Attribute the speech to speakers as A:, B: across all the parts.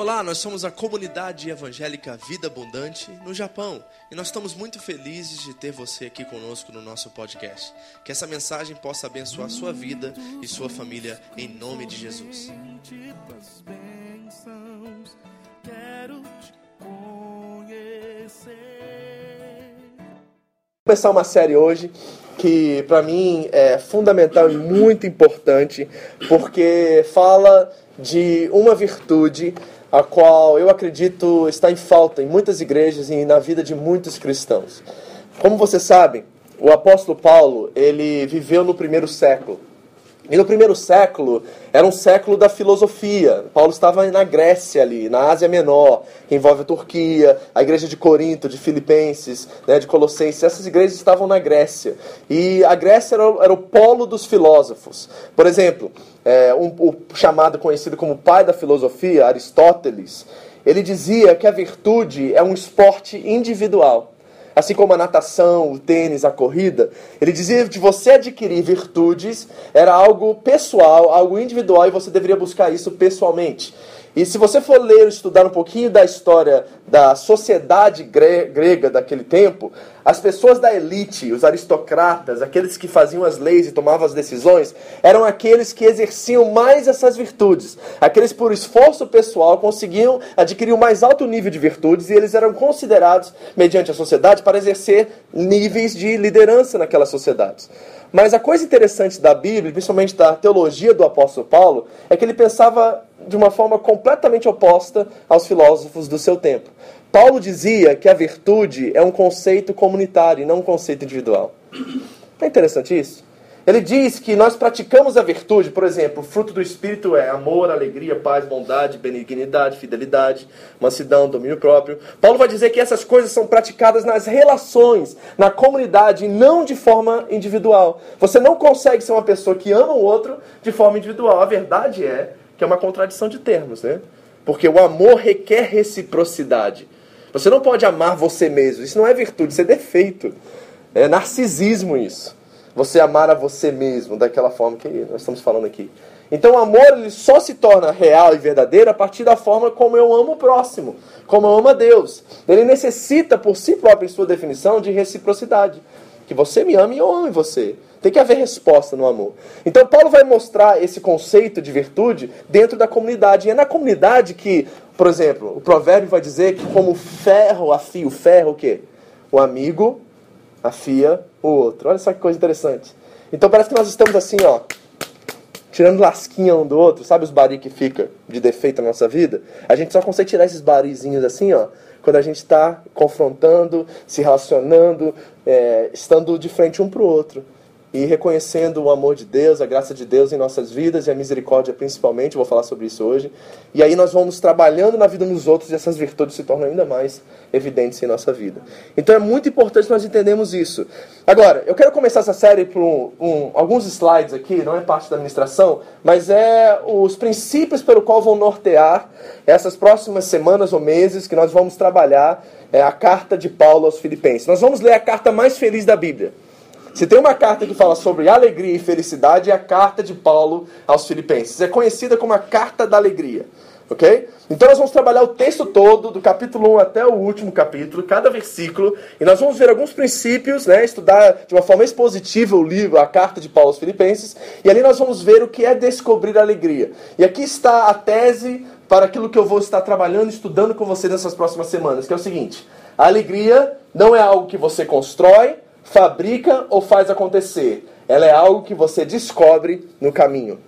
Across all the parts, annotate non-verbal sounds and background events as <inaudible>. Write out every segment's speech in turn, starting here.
A: Olá, nós somos a comunidade evangélica Vida Abundante no Japão e nós estamos muito felizes de ter você aqui conosco no nosso podcast. Que essa mensagem possa abençoar sua vida e sua família em nome de Jesus.
B: Vou começar uma série hoje que para mim é fundamental e muito importante, porque fala de uma virtude a qual eu acredito está em falta em muitas igrejas e na vida de muitos cristãos. Como vocês sabem, o apóstolo Paulo, ele viveu no primeiro século. E no primeiro século era um século da filosofia. Paulo estava na Grécia ali, na Ásia Menor, que envolve a Turquia, a igreja de Corinto, de Filipenses, né, de Colossenses. Essas igrejas estavam na Grécia. E a Grécia era, era o polo dos filósofos. Por exemplo, é, um, o chamado conhecido como pai da filosofia, Aristóteles, ele dizia que a virtude é um esporte individual assim como a natação, o tênis, a corrida, ele dizia que você adquirir virtudes era algo pessoal, algo individual e você deveria buscar isso pessoalmente. E se você for ler, estudar um pouquinho da história da sociedade grega daquele tempo, as pessoas da elite, os aristocratas, aqueles que faziam as leis e tomavam as decisões, eram aqueles que exerciam mais essas virtudes. Aqueles por esforço pessoal conseguiam adquirir o mais alto nível de virtudes e eles eram considerados, mediante a sociedade, para exercer níveis de liderança naquelas sociedades. Mas a coisa interessante da Bíblia, principalmente da teologia do apóstolo Paulo, é que ele pensava de uma forma completamente oposta aos filósofos do seu tempo. Paulo dizia que a virtude é um conceito comunitário e não um conceito individual. É interessante isso? Ele diz que nós praticamos a virtude, por exemplo, o fruto do Espírito é amor, alegria, paz, bondade, benignidade, fidelidade, mansidão, domínio próprio. Paulo vai dizer que essas coisas são praticadas nas relações, na comunidade, e não de forma individual. Você não consegue ser uma pessoa que ama o outro de forma individual. A verdade é que é uma contradição de termos, né? Porque o amor requer reciprocidade. Você não pode amar você mesmo. Isso não é virtude, isso é defeito. É narcisismo isso você amar a você mesmo daquela forma que nós estamos falando aqui. Então o amor ele só se torna real e verdadeiro a partir da forma como eu amo o próximo, como eu amo a Deus. Ele necessita por si próprio, em sua definição, de reciprocidade. Que você me ame e eu ame você. Tem que haver resposta no amor. Então Paulo vai mostrar esse conceito de virtude dentro da comunidade. E é na comunidade que, por exemplo, o provérbio vai dizer que como ferro afia o ferro, o quê? O amigo afia o outro. Olha só que coisa interessante. Então parece que nós estamos assim, ó, tirando lasquinha um do outro, sabe os baris que fica de defeito na nossa vida? A gente só consegue tirar esses barizinhos assim, ó, quando a gente está confrontando, se relacionando, é, estando de frente um para o outro e reconhecendo o amor de Deus, a graça de Deus em nossas vidas e a misericórdia principalmente, vou falar sobre isso hoje. E aí nós vamos trabalhando na vida dos outros e essas virtudes se tornam ainda mais evidentes em nossa vida. Então é muito importante nós entendermos isso. Agora, eu quero começar essa série por um, um, alguns slides aqui, não é parte da administração, mas é os princípios pelo qual vão nortear essas próximas semanas ou meses que nós vamos trabalhar é, a carta de Paulo aos Filipenses. Nós vamos ler a carta mais feliz da Bíblia. Se tem uma carta que fala sobre alegria e felicidade, é a carta de Paulo aos Filipenses. É conhecida como a carta da alegria. Ok? Então nós vamos trabalhar o texto todo, do capítulo 1 até o último capítulo, cada versículo, e nós vamos ver alguns princípios, né, estudar de uma forma expositiva o livro, a carta de Paulo aos Filipenses, e ali nós vamos ver o que é descobrir a alegria. E aqui está a tese para aquilo que eu vou estar trabalhando estudando com você nessas próximas semanas, que é o seguinte: a alegria não é algo que você constrói, fabrica ou faz acontecer. Ela é algo que você descobre no caminho.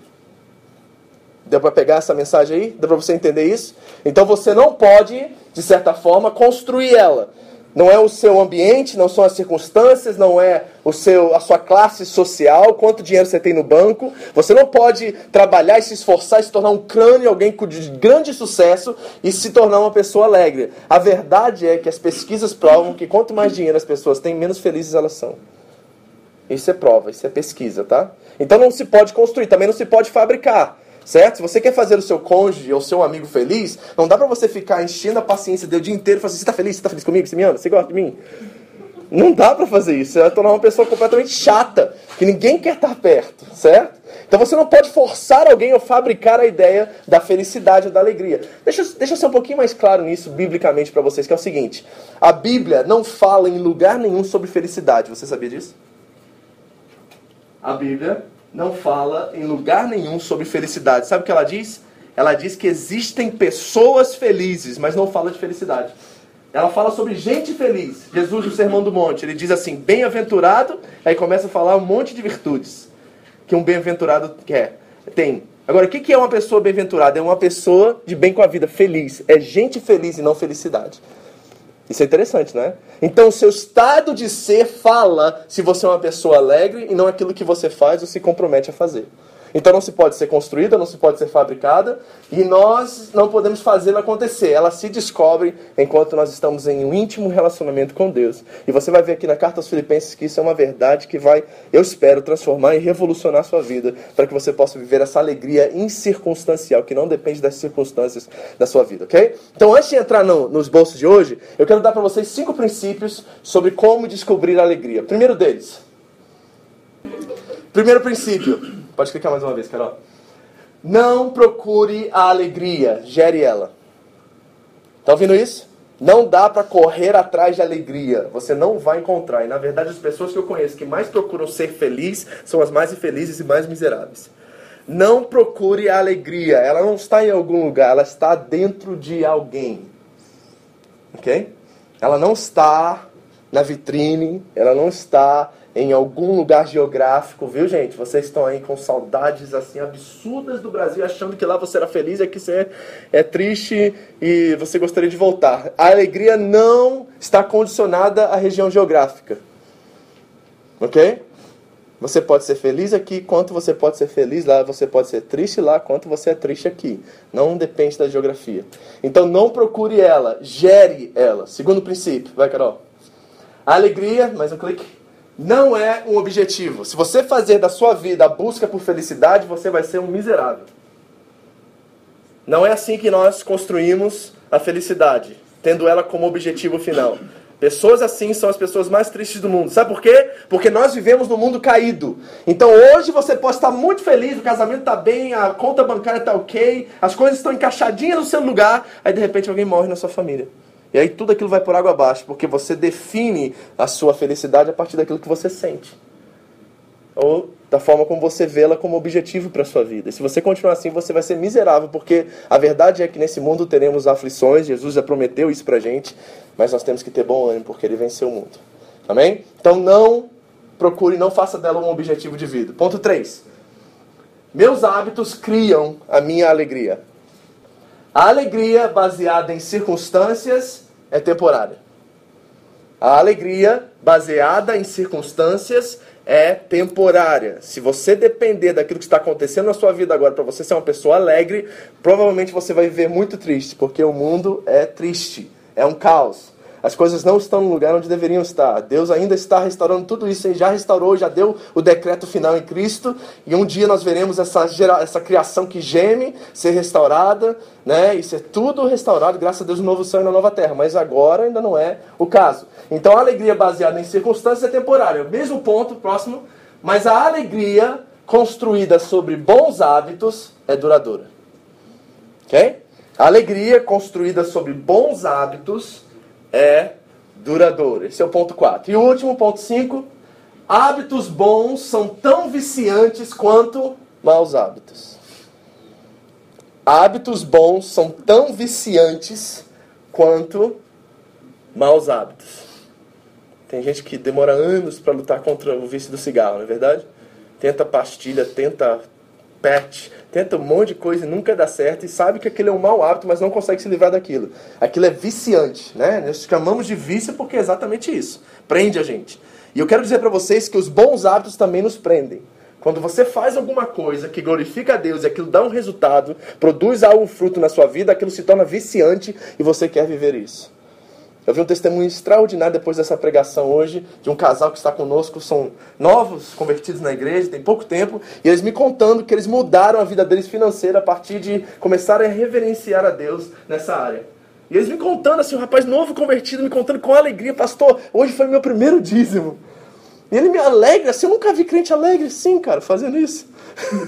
B: Deu para pegar essa mensagem aí? Deu para você entender isso? Então você não pode, de certa forma, construir ela. Não é o seu ambiente, não são as circunstâncias, não é o seu, a sua classe social, quanto dinheiro você tem no banco. Você não pode trabalhar e se esforçar e se tornar um crânio, alguém de grande sucesso e se tornar uma pessoa alegre. A verdade é que as pesquisas provam que quanto mais dinheiro as pessoas têm, menos felizes elas são. Isso é prova, isso é pesquisa, tá? Então não se pode construir, também não se pode fabricar. Certo? Se você quer fazer o seu cônjuge ou seu amigo feliz, não dá para você ficar enchendo a paciência dele o dia inteiro e falar assim, você tá feliz? Você tá feliz comigo? Você me ama? Você gosta de mim? Não dá para fazer isso. Você vai tornar uma pessoa completamente chata, que ninguém quer estar perto, certo? Então você não pode forçar alguém ou fabricar a ideia da felicidade ou da alegria. Deixa, deixa eu ser um pouquinho mais claro nisso biblicamente para vocês, que é o seguinte: a Bíblia não fala em lugar nenhum sobre felicidade. Você sabia disso? A Bíblia não fala em lugar nenhum sobre felicidade. Sabe o que ela diz? Ela diz que existem pessoas felizes, mas não fala de felicidade. Ela fala sobre gente feliz. Jesus, no Sermão do Monte, ele diz assim: bem-aventurado, aí começa a falar um monte de virtudes que um bem-aventurado quer. Tem. Agora, o que é uma pessoa bem-aventurada? É uma pessoa de bem com a vida, feliz. É gente feliz e não felicidade. Isso é interessante, não é? Então, o seu estado de ser fala se você é uma pessoa alegre e não aquilo que você faz ou se compromete a fazer. Então não se pode ser construída, não se pode ser fabricada e nós não podemos fazê-la acontecer. Ela se descobre enquanto nós estamos em um íntimo relacionamento com Deus. E você vai ver aqui na carta aos Filipenses que isso é uma verdade que vai, eu espero, transformar e revolucionar a sua vida para que você possa viver essa alegria incircunstancial que não depende das circunstâncias da sua vida, ok? Então antes de entrar no, nos bolsos de hoje, eu quero dar para vocês cinco princípios sobre como descobrir a alegria. Primeiro deles. Primeiro princípio Pode clicar mais uma vez, Carol. Não procure a alegria, gere ela. Tá ouvindo isso? Não dá para correr atrás de alegria. Você não vai encontrar. E na verdade, as pessoas que eu conheço que mais procuram ser felizes são as mais infelizes e mais miseráveis. Não procure a alegria. Ela não está em algum lugar, ela está dentro de alguém. Ok? Ela não está na vitrine, ela não está em algum lugar geográfico, viu, gente? Vocês estão aí com saudades assim absurdas do Brasil, achando que lá você era feliz e aqui você é triste e você gostaria de voltar. A alegria não está condicionada à região geográfica. OK? Você pode ser feliz aqui, quanto você pode ser feliz lá, você pode ser triste lá, quanto você é triste aqui. Não depende da geografia. Então não procure ela, gere ela. Segundo princípio, vai, Carol. A alegria, mais um clique não é um objetivo. Se você fazer da sua vida a busca por felicidade, você vai ser um miserável. Não é assim que nós construímos a felicidade, tendo ela como objetivo final. Pessoas assim são as pessoas mais tristes do mundo. Sabe por quê? Porque nós vivemos num mundo caído. Então hoje você pode estar muito feliz, o casamento está bem, a conta bancária está ok, as coisas estão encaixadinhas no seu lugar, aí de repente alguém morre na sua família. E aí tudo aquilo vai por água abaixo, porque você define a sua felicidade a partir daquilo que você sente. Ou da forma como você vê ela como objetivo para a sua vida. E se você continuar assim, você vai ser miserável, porque a verdade é que nesse mundo teremos aflições, Jesus já prometeu isso para gente, mas nós temos que ter bom ânimo, porque ele venceu o mundo. Amém? Então não procure, não faça dela um objetivo de vida. Ponto 3. Meus hábitos criam a minha alegria. A alegria baseada em circunstâncias é temporária. A alegria baseada em circunstâncias é temporária. Se você depender daquilo que está acontecendo na sua vida agora para você ser uma pessoa alegre, provavelmente você vai viver muito triste, porque o mundo é triste, é um caos. As coisas não estão no lugar onde deveriam estar. Deus ainda está restaurando tudo isso. Ele já restaurou, já deu o decreto final em Cristo. E um dia nós veremos essa, gera, essa criação que geme ser restaurada, né? E ser tudo restaurado, graças a Deus, no novo céu e na nova terra. Mas agora ainda não é o caso. Então a alegria baseada em circunstâncias é temporária. Mesmo ponto, próximo. Mas a alegria construída sobre bons hábitos é duradoura. Ok? A alegria construída sobre bons hábitos é duradouro. Esse é o ponto 4. E o último, ponto 5. Hábitos bons são tão viciantes quanto maus hábitos. Hábitos bons são tão viciantes quanto maus hábitos. Tem gente que demora anos para lutar contra o vício do cigarro, não é verdade? Tenta pastilha, tenta pet, tenta um monte de coisa e nunca dá certo e sabe que aquilo é um mau hábito, mas não consegue se livrar daquilo. Aquilo é viciante, né? Nós chamamos de vício porque é exatamente isso. Prende a gente. E eu quero dizer para vocês que os bons hábitos também nos prendem. Quando você faz alguma coisa que glorifica a Deus e aquilo dá um resultado, produz algum fruto na sua vida, aquilo se torna viciante e você quer viver isso. Eu vi um testemunho extraordinário depois dessa pregação hoje, de um casal que está conosco, são novos, convertidos na igreja, tem pouco tempo, e eles me contando que eles mudaram a vida deles financeira a partir de começarem a reverenciar a Deus nessa área. E eles me contando assim, um rapaz novo convertido, me contando com alegria, pastor, hoje foi meu primeiro dízimo. E ele me alegra, assim, eu nunca vi crente alegre sim, cara, fazendo isso.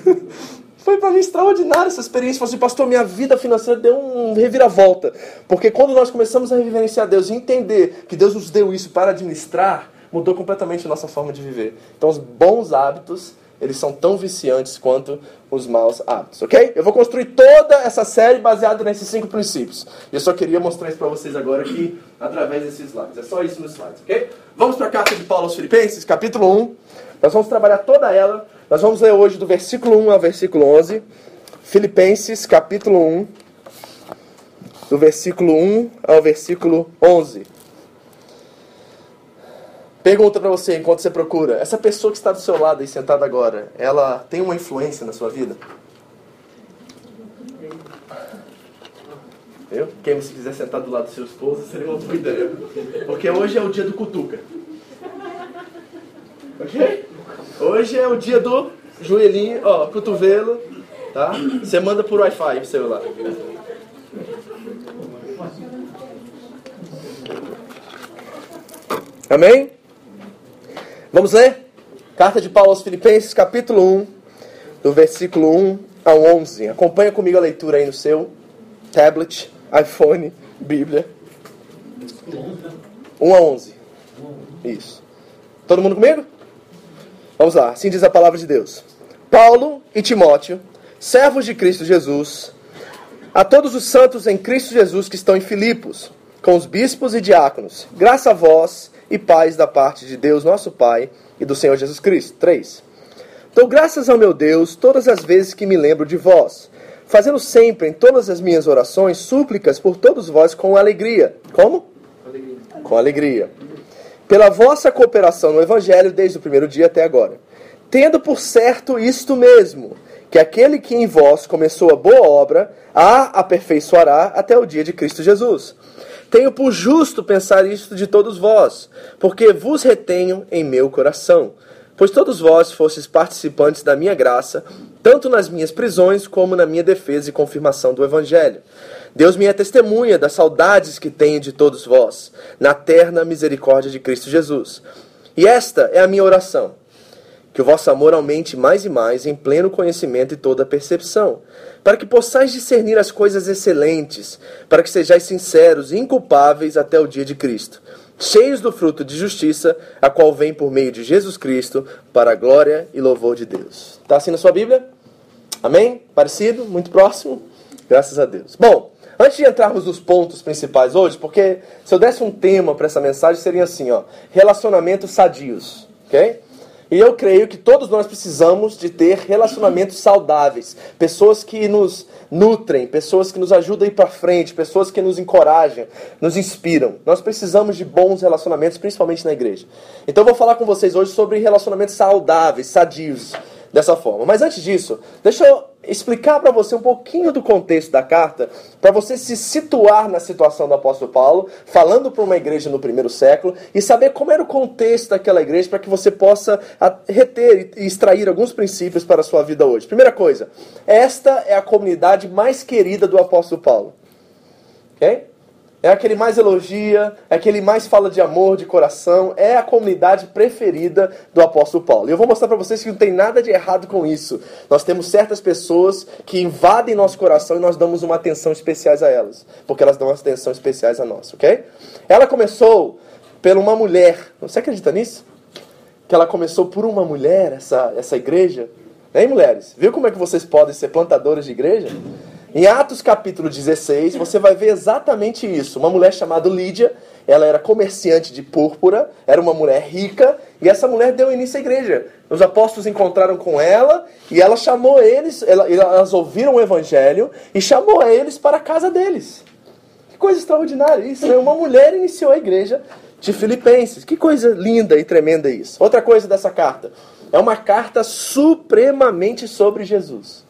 B: <laughs> Foi para mim extraordinário essa experiência. Falei assim, pastor, minha vida financeira deu um reviravolta. Porque quando nós começamos a reverenciar Deus e entender que Deus nos deu isso para administrar, mudou completamente a nossa forma de viver. Então, os bons hábitos, eles são tão viciantes quanto os maus hábitos, ok? Eu vou construir toda essa série baseada nesses cinco princípios. E eu só queria mostrar isso para vocês agora aqui, através desses slides. É só isso nos slides, ok? Vamos para a carta de Paulo aos Filipenses, capítulo 1. Nós vamos trabalhar toda ela. Nós vamos ler hoje do versículo 1 ao versículo 11. Filipenses, capítulo 1, do versículo 1 ao versículo 11. Pergunta para você enquanto você procura: essa pessoa que está do seu lado e sentada agora, ela tem uma influência na sua vida? Eu? Quem se quiser sentar do lado do seu esposo seria uma boa ideia. Porque hoje é o dia do cutuca. Ok? Hoje é o dia do joelhinho, ó, cotovelo, tá? Você manda por Wi-Fi o celular. Amém? Vamos ler? Carta de Paulo aos Filipenses, capítulo 1, do versículo 1 ao 11. Acompanha comigo a leitura aí no seu tablet, iPhone, Bíblia. 1 a 11. Isso. Todo mundo comigo? Vamos lá, assim diz a palavra de Deus. Paulo e Timóteo, servos de Cristo Jesus, a todos os santos em Cristo Jesus que estão em Filipos, com os bispos e diáconos, graça a vós e paz da parte de Deus, nosso Pai, e do Senhor Jesus Cristo. 3. Dou graças ao meu Deus todas as vezes que me lembro de vós, fazendo sempre em todas as minhas orações súplicas por todos vós com alegria. Como? Alegria. Com alegria. Pela vossa cooperação no Evangelho desde o primeiro dia até agora. Tendo por certo isto mesmo, que aquele que em vós começou a boa obra, a aperfeiçoará até o dia de Cristo Jesus. Tenho por justo pensar isto de todos vós, porque vos retenho em meu coração. Pois todos vós fostes participantes da minha graça, tanto nas minhas prisões como na minha defesa e confirmação do Evangelho. Deus me é testemunha das saudades que tenho de todos vós, na terna misericórdia de Cristo Jesus. E esta é a minha oração que o vosso amor aumente mais e mais em pleno conhecimento e toda percepção, para que possais discernir as coisas excelentes, para que sejais sinceros e inculpáveis até o dia de Cristo, cheios do fruto de justiça, a qual vem por meio de Jesus Cristo, para a glória e louvor de Deus. Está assim na sua Bíblia? Amém? Parecido? Muito próximo? Graças a Deus. Bom, antes de entrarmos nos pontos principais hoje, porque se eu desse um tema para essa mensagem, seria assim, ó, relacionamentos sadios, ok? E eu creio que todos nós precisamos de ter relacionamentos saudáveis, pessoas que nos nutrem, pessoas que nos ajudam a ir para frente, pessoas que nos encorajam, nos inspiram. Nós precisamos de bons relacionamentos, principalmente na igreja. Então eu vou falar com vocês hoje sobre relacionamentos saudáveis, sadios, dessa forma. Mas antes disso, deixa eu explicar para você um pouquinho do contexto da carta, para você se situar na situação do apóstolo Paulo, falando para uma igreja no primeiro século, e saber como era o contexto daquela igreja, para que você possa reter e extrair alguns princípios para a sua vida hoje. Primeira coisa, esta é a comunidade mais querida do apóstolo Paulo. Ok? É aquele mais elogia, é aquele mais fala de amor, de coração, é a comunidade preferida do apóstolo Paulo. E eu vou mostrar para vocês que não tem nada de errado com isso. Nós temos certas pessoas que invadem nosso coração e nós damos uma atenção especial a elas, porque elas dão uma atenção especiais a nós, ok? Ela começou por uma mulher. Você acredita nisso? Que ela começou por uma mulher, essa, essa igreja? Hein, mulheres? Viu como é que vocês podem ser plantadoras de igreja? Em Atos capítulo 16, você vai ver exatamente isso. Uma mulher chamada Lídia, ela era comerciante de púrpura, era uma mulher rica, e essa mulher deu início à igreja. Os apóstolos encontraram com ela, e ela chamou eles, elas ouviram o evangelho, e chamou eles para a casa deles. Que coisa extraordinária isso, né? Uma mulher iniciou a igreja de Filipenses. Que coisa linda e tremenda isso. Outra coisa dessa carta. É uma carta supremamente sobre Jesus.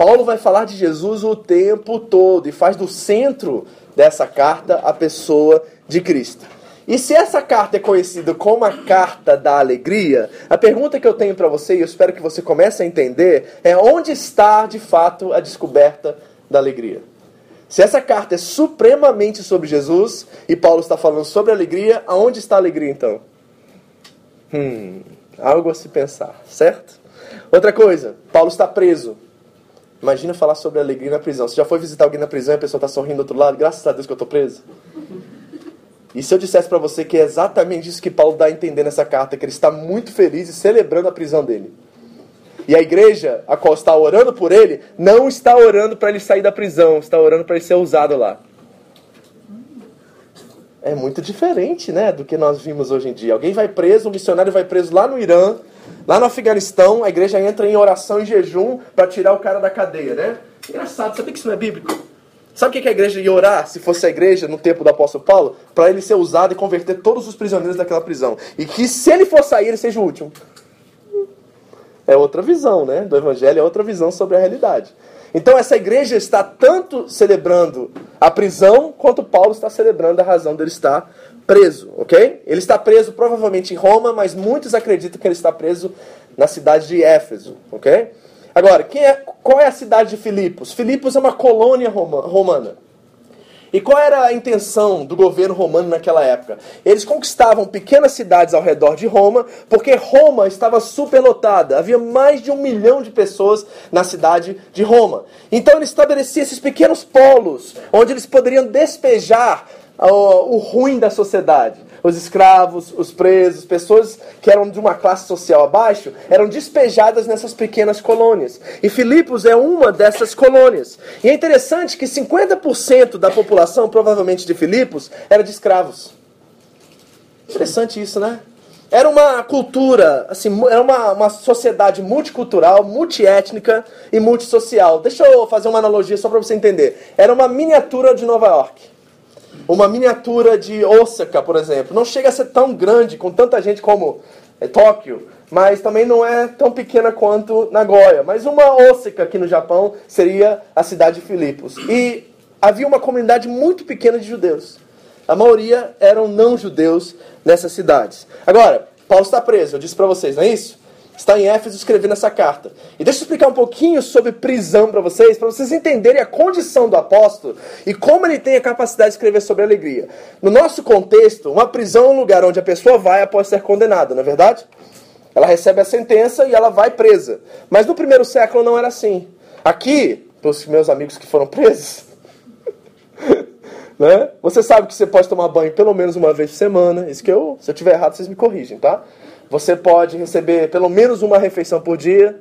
B: Paulo vai falar de Jesus o tempo todo e faz do centro dessa carta a pessoa de Cristo. E se essa carta é conhecida como a carta da alegria, a pergunta que eu tenho para você, e eu espero que você comece a entender, é onde está de fato a descoberta da alegria? Se essa carta é supremamente sobre Jesus e Paulo está falando sobre alegria, aonde está a alegria então? Hum, algo a se pensar, certo? Outra coisa, Paulo está preso. Imagina falar sobre alegria na prisão. Você já foi visitar alguém na prisão e a pessoa está sorrindo do outro lado? Graças a Deus que eu estou preso. E se eu dissesse para você que é exatamente isso que Paulo dá a entender nessa carta, que ele está muito feliz e celebrando a prisão dele. E a igreja, a qual está orando por ele, não está orando para ele sair da prisão, está orando para ele ser usado lá. É muito diferente, né, do que nós vimos hoje em dia. Alguém vai preso, um missionário vai preso lá no Irã, lá no Afeganistão, a igreja entra em oração e jejum para tirar o cara da cadeia, né? Engraçado, sabia que isso não é bíblico? Sabe o que a igreja ia orar, se fosse a igreja no tempo do apóstolo Paulo? Para ele ser usado e converter todos os prisioneiros daquela prisão. E que se ele for sair, ele seja o último. É outra visão, né? Do evangelho é outra visão sobre a realidade. Então essa igreja está tanto celebrando a prisão, quanto Paulo está celebrando a razão dele estar preso, ok? Ele está preso provavelmente em Roma, mas muitos acreditam que ele está preso na cidade de Éfeso, ok? Agora, é, qual é a cidade de Filipos? Filipos é uma colônia romana. E qual era a intenção do governo romano naquela época? Eles conquistavam pequenas cidades ao redor de Roma, porque Roma estava superlotada. Havia mais de um milhão de pessoas na cidade de Roma. Então ele estabelecia esses pequenos polos, onde eles poderiam despejar o, ruim da sociedade os escravos, os presos, pessoas que eram de uma classe social abaixo, eram despejadas nessas pequenas colônias. E Filipos é uma dessas colônias. E é interessante que 50% da população, provavelmente de Filipos, era de escravos. Interessante isso, né? Era uma cultura, assim, era uma, uma sociedade multicultural, multiétnica e multissocial. Deixa eu fazer uma analogia só para você entender. Era uma miniatura de Nova York. Uma miniatura de Osaka, por exemplo, não chega a ser tão grande, com tanta gente como é, Tóquio, mas também não é tão pequena quanto Nagoya. Mas uma Osaka aqui no Japão seria a cidade de Filipos. E havia uma comunidade muito pequena de judeus. A maioria eram não judeus nessas cidades. Agora, Paulo está preso, eu disse para vocês, não é isso? Está em Éfeso escrevendo essa carta. E deixa eu explicar um pouquinho sobre prisão para vocês, para vocês entenderem a condição do apóstolo e como ele tem a capacidade de escrever sobre alegria. No nosso contexto, uma prisão é um lugar onde a pessoa vai após ser condenada, não é verdade? Ela recebe a sentença e ela vai presa. Mas no primeiro século não era assim. Aqui, para os meus amigos que foram presos, <laughs> né? Você sabe que você pode tomar banho pelo menos uma vez por semana. Isso que eu, se eu tiver errado, vocês me corrigem, tá? Você pode receber pelo menos uma refeição por dia,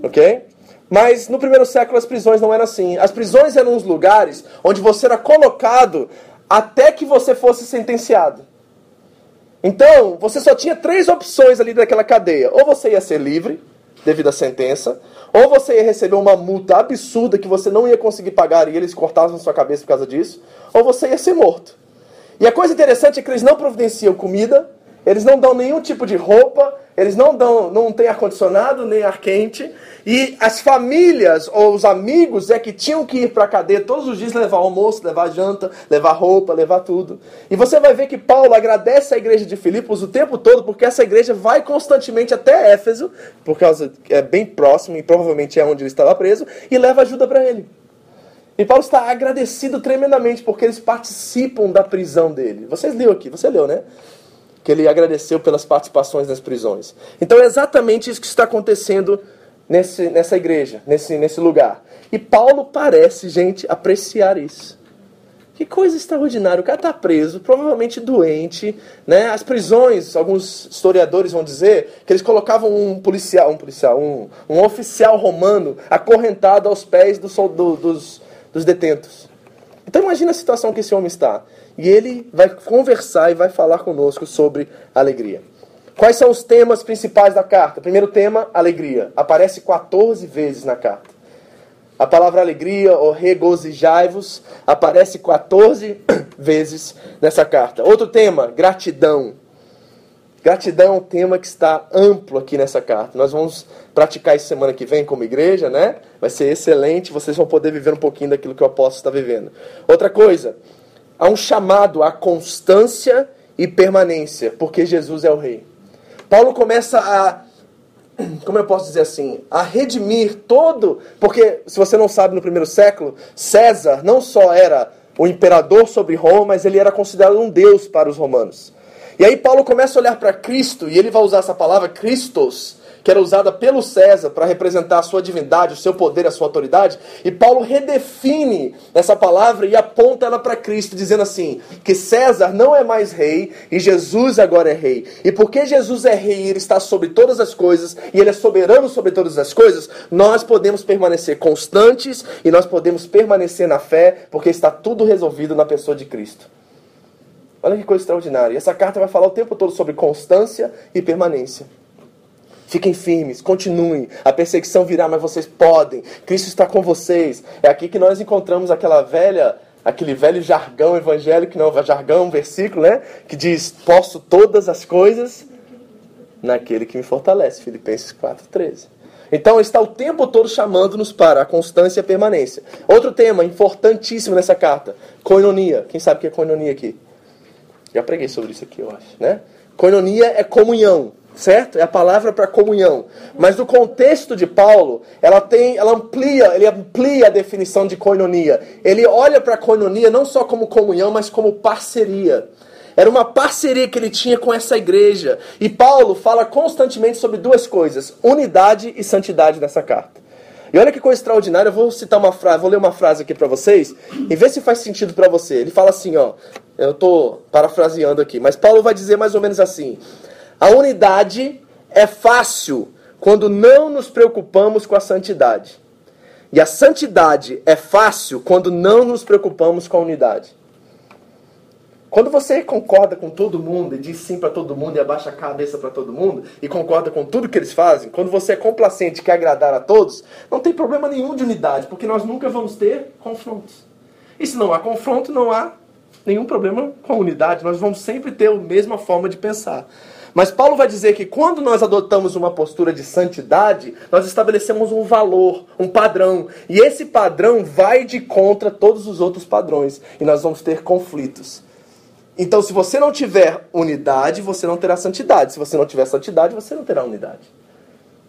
B: ok? Mas no primeiro século as prisões não eram assim. As prisões eram uns lugares onde você era colocado até que você fosse sentenciado. Então, você só tinha três opções ali daquela cadeia. Ou você ia ser livre, devido à sentença, ou você ia receber uma multa absurda que você não ia conseguir pagar e eles cortavam sua cabeça por causa disso, ou você ia ser morto. E a coisa interessante é que eles não providenciam comida, eles não dão nenhum tipo de roupa, eles não dão, não tem ar condicionado nem ar quente, e as famílias ou os amigos é que tinham que ir para a cadeia todos os dias levar almoço, levar janta, levar roupa, levar tudo. E você vai ver que Paulo agradece a igreja de Filipos o tempo todo, porque essa igreja vai constantemente até Éfeso, por causa é bem próximo e provavelmente é onde ele estava preso, e leva ajuda para ele. E Paulo está agradecido tremendamente porque eles participam da prisão dele. Vocês leu aqui, você leu, né? Que ele agradeceu pelas participações nas prisões. Então é exatamente isso que está acontecendo nesse, nessa igreja, nesse, nesse lugar. E Paulo parece, gente, apreciar isso. Que coisa extraordinária. O cara está preso, provavelmente doente. Né? As prisões, alguns historiadores vão dizer que eles colocavam um policial, um policial, um, um oficial romano acorrentado aos pés do, do, dos, dos detentos. Então imagina a situação que esse homem está. E ele vai conversar e vai falar conosco sobre alegria. Quais são os temas principais da carta? Primeiro tema, alegria. Aparece 14 vezes na carta. A palavra alegria ou regozijai-vos aparece 14 <clears throat> vezes nessa carta. Outro tema, gratidão. Gratidão é um tema que está amplo aqui nessa carta. Nós vamos praticar isso semana que vem como igreja, né? Vai ser excelente, vocês vão poder viver um pouquinho daquilo que o apóstolo está vivendo. Outra coisa, há um chamado à constância e permanência, porque Jesus é o rei. Paulo começa a como eu posso dizer assim, a redimir todo, porque se você não sabe no primeiro século, César não só era o imperador sobre Roma, mas ele era considerado um deus para os romanos. E aí Paulo começa a olhar para Cristo, e ele vai usar essa palavra Christos, que era usada pelo César para representar a sua divindade, o seu poder, a sua autoridade, e Paulo redefine essa palavra e aponta ela para Cristo, dizendo assim: que César não é mais rei e Jesus agora é rei. E porque Jesus é rei e ele está sobre todas as coisas e ele é soberano sobre todas as coisas, nós podemos permanecer constantes e nós podemos permanecer na fé, porque está tudo resolvido na pessoa de Cristo. Olha que coisa extraordinária. E essa carta vai falar o tempo todo sobre constância e permanência. Fiquem firmes, continuem. A perseguição virá, mas vocês podem. Cristo está com vocês. É aqui que nós encontramos aquela velha, aquele velho jargão evangélico, não, jargão, versículo, né? Que diz: Posso todas as coisas naquele que me fortalece. Filipenses 4,13. Então está o tempo todo chamando-nos para a constância e a permanência. Outro tema importantíssimo nessa carta: coinonia. Quem sabe o que é coinonia aqui? Já preguei sobre isso aqui, eu acho, né? Coinonia é comunhão certo? É a palavra para comunhão. Mas no contexto de Paulo, ela tem, ela amplia, ele amplia a definição de koinonia. Ele olha para a koinonia não só como comunhão, mas como parceria. Era uma parceria que ele tinha com essa igreja. E Paulo fala constantemente sobre duas coisas: unidade e santidade nessa carta. E olha que coisa extraordinária, eu vou citar uma frase, vou ler uma frase aqui para vocês e ver se faz sentido para você. Ele fala assim, ó, eu estou parafraseando aqui, mas Paulo vai dizer mais ou menos assim: a unidade é fácil quando não nos preocupamos com a santidade. E a santidade é fácil quando não nos preocupamos com a unidade. Quando você concorda com todo mundo e diz sim para todo mundo e abaixa a cabeça para todo mundo e concorda com tudo que eles fazem, quando você é complacente e quer agradar a todos, não tem problema nenhum de unidade, porque nós nunca vamos ter confrontos. E se não há confronto, não há nenhum problema com a unidade, nós vamos sempre ter a mesma forma de pensar. Mas Paulo vai dizer que quando nós adotamos uma postura de santidade, nós estabelecemos um valor, um padrão. E esse padrão vai de contra todos os outros padrões. E nós vamos ter conflitos. Então, se você não tiver unidade, você não terá santidade. Se você não tiver santidade, você não terá unidade.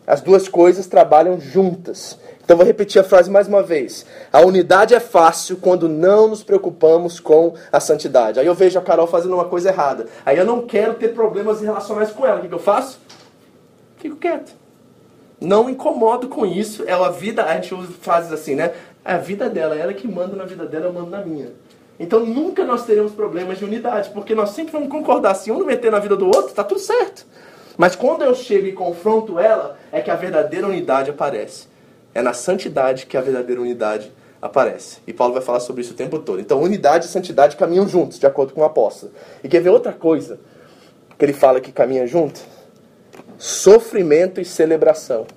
B: As duas coisas trabalham juntas. Então vou repetir a frase mais uma vez. A unidade é fácil quando não nos preocupamos com a santidade. Aí eu vejo a Carol fazendo uma coisa errada. Aí eu não quero ter problemas relacionais com ela. O que, eu faço? Fico quieto. Não incomodo com isso. É a vida, a gente usa frases assim, né? É a vida dela, é ela que manda na vida dela, eu mando na minha. Então nunca nós teremos problemas de unidade, porque nós sempre vamos concordar. Se um não meter na vida do outro, está tudo certo. Mas quando eu chego e confronto ela, é que a verdadeira unidade aparece. É na santidade que a verdadeira unidade aparece. E Paulo vai falar sobre isso o tempo todo. Então, unidade e santidade caminham juntos, de acordo com o apóstolo. E quer ver outra coisa que ele fala que caminha junto? Sofrimento e celebração.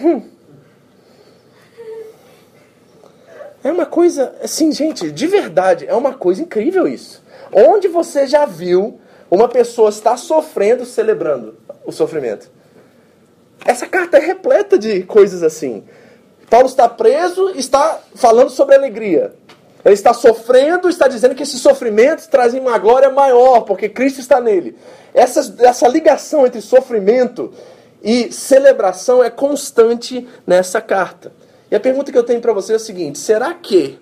B: Hum. É uma coisa, assim, gente, de verdade, é uma coisa incrível isso. Onde você já viu uma pessoa estar sofrendo celebrando o sofrimento? Essa carta é repleta de coisas assim. Paulo está preso está falando sobre alegria. Ele está sofrendo, está dizendo que esses sofrimentos trazem uma glória maior, porque Cristo está nele. Essa, essa ligação entre sofrimento e celebração é constante nessa carta. E a pergunta que eu tenho para você é a seguinte: será que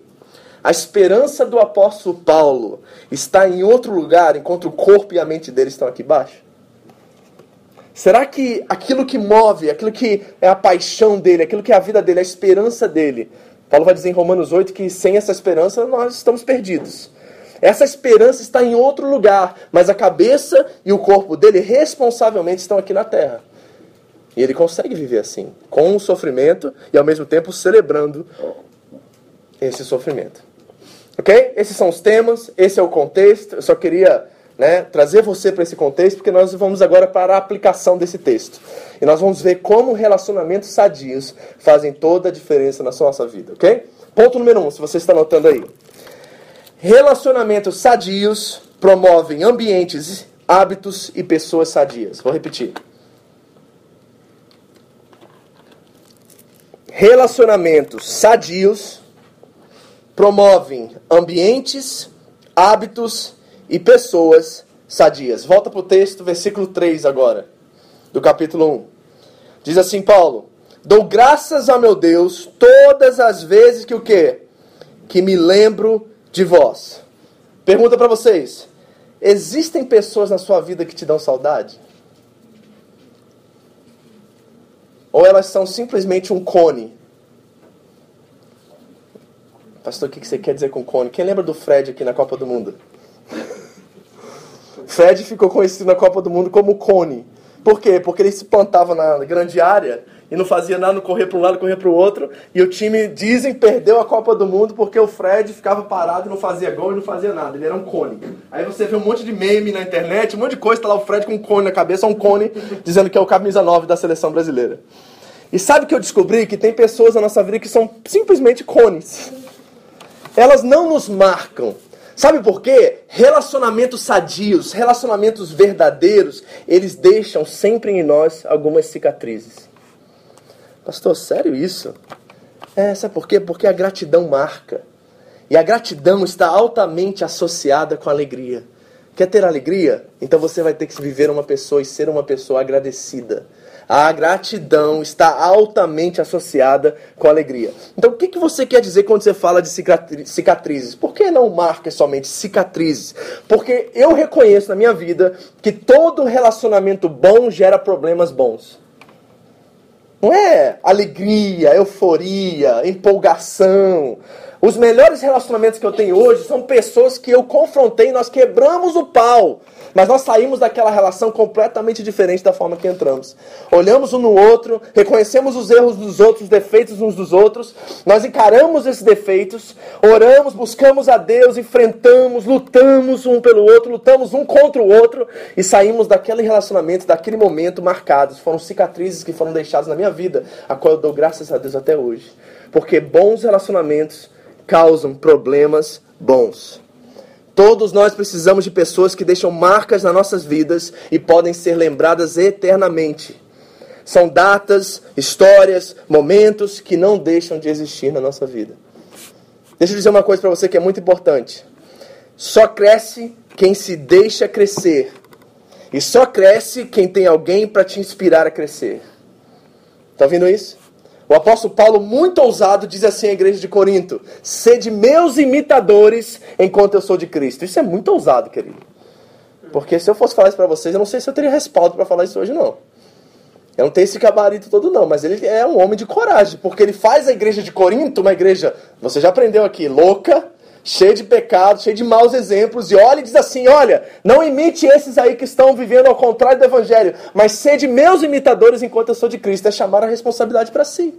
B: a esperança do apóstolo Paulo está em outro lugar enquanto o corpo e a mente dele estão aqui embaixo? Será que aquilo que move, aquilo que é a paixão dele, aquilo que é a vida dele, a esperança dele, Paulo vai dizer em Romanos 8 que sem essa esperança nós estamos perdidos. Essa esperança está em outro lugar, mas a cabeça e o corpo dele responsavelmente estão aqui na terra. E ele consegue viver assim, com o sofrimento e ao mesmo tempo celebrando esse sofrimento. Ok? Esses são os temas, esse é o contexto. Eu só queria né, trazer você para esse contexto, porque nós vamos agora para a aplicação desse texto. E nós vamos ver como relacionamentos sadios fazem toda a diferença na nossa vida, ok? Ponto número um, se você está anotando aí. Relacionamentos sadios promovem ambientes, hábitos e pessoas sadias. Vou repetir. Relacionamentos sadios promovem ambientes, hábitos e pessoas sadias. Volta para o texto, versículo 3 agora, do capítulo 1. Diz assim Paulo: Dou graças a meu Deus todas as vezes que o quê? Que me lembro de vós. Pergunta para vocês: existem pessoas na sua vida que te dão saudade? Ou elas são simplesmente um cone? Pastor, o que você quer dizer com cone? Quem lembra do Fred aqui na Copa do Mundo? <laughs> Fred ficou conhecido na Copa do Mundo como cone. Por quê? Porque ele se plantava na grande área e não fazia nada, não correr para um lado, correr para o outro. E o time, dizem, perdeu a Copa do Mundo porque o Fred ficava parado e não fazia gol e não fazia nada. Ele era um cone. Aí você vê um monte de meme na internet, um monte de coisa, tá lá o Fred com um cone na cabeça, um cone, dizendo que é o camisa 9 da seleção brasileira. E sabe que eu descobri? Que tem pessoas na nossa vida que são simplesmente cones. Elas não nos marcam. Sabe por quê? Relacionamentos sadios, relacionamentos verdadeiros, eles deixam sempre em nós algumas cicatrizes. Pastor, sério isso? É, sabe por quê? Porque a gratidão marca. E a gratidão está altamente associada com a alegria. Quer ter alegria? Então você vai ter que viver uma pessoa e ser uma pessoa agradecida. A gratidão está altamente associada com alegria. Então, o que, que você quer dizer quando você fala de cicatrizes? Por que não marca somente cicatrizes? Porque eu reconheço na minha vida que todo relacionamento bom gera problemas bons. Não é alegria, euforia, empolgação. Os melhores relacionamentos que eu tenho hoje são pessoas que eu confrontei, nós quebramos o pau. Mas nós saímos daquela relação completamente diferente da forma que entramos. Olhamos um no outro, reconhecemos os erros dos outros, os defeitos uns dos outros, nós encaramos esses defeitos, oramos, buscamos a Deus, enfrentamos, lutamos um pelo outro, lutamos um contra o outro e saímos daquele relacionamento, daquele momento marcados. Foram cicatrizes que foram deixadas na minha vida, a qual eu dou graças a Deus até hoje. Porque bons relacionamentos causam problemas bons. Todos nós precisamos de pessoas que deixam marcas nas nossas vidas e podem ser lembradas eternamente. São datas, histórias, momentos que não deixam de existir na nossa vida. Deixa eu dizer uma coisa para você que é muito importante. Só cresce quem se deixa crescer. E só cresce quem tem alguém para te inspirar a crescer. Está ouvindo isso? O apóstolo Paulo, muito ousado, diz assim à igreja de Corinto: Sede meus imitadores enquanto eu sou de Cristo. Isso é muito ousado, querido. Porque se eu fosse falar isso para vocês, eu não sei se eu teria respaldo para falar isso hoje, não. Eu não tenho esse gabarito todo, não, mas ele é um homem de coragem, porque ele faz a igreja de Corinto uma igreja, você já aprendeu aqui, louca, cheia de pecados, cheia de maus exemplos, e olha e diz assim: olha, não imite esses aí que estão vivendo ao contrário do evangelho, mas sede meus imitadores enquanto eu sou de Cristo. É chamar a responsabilidade para si.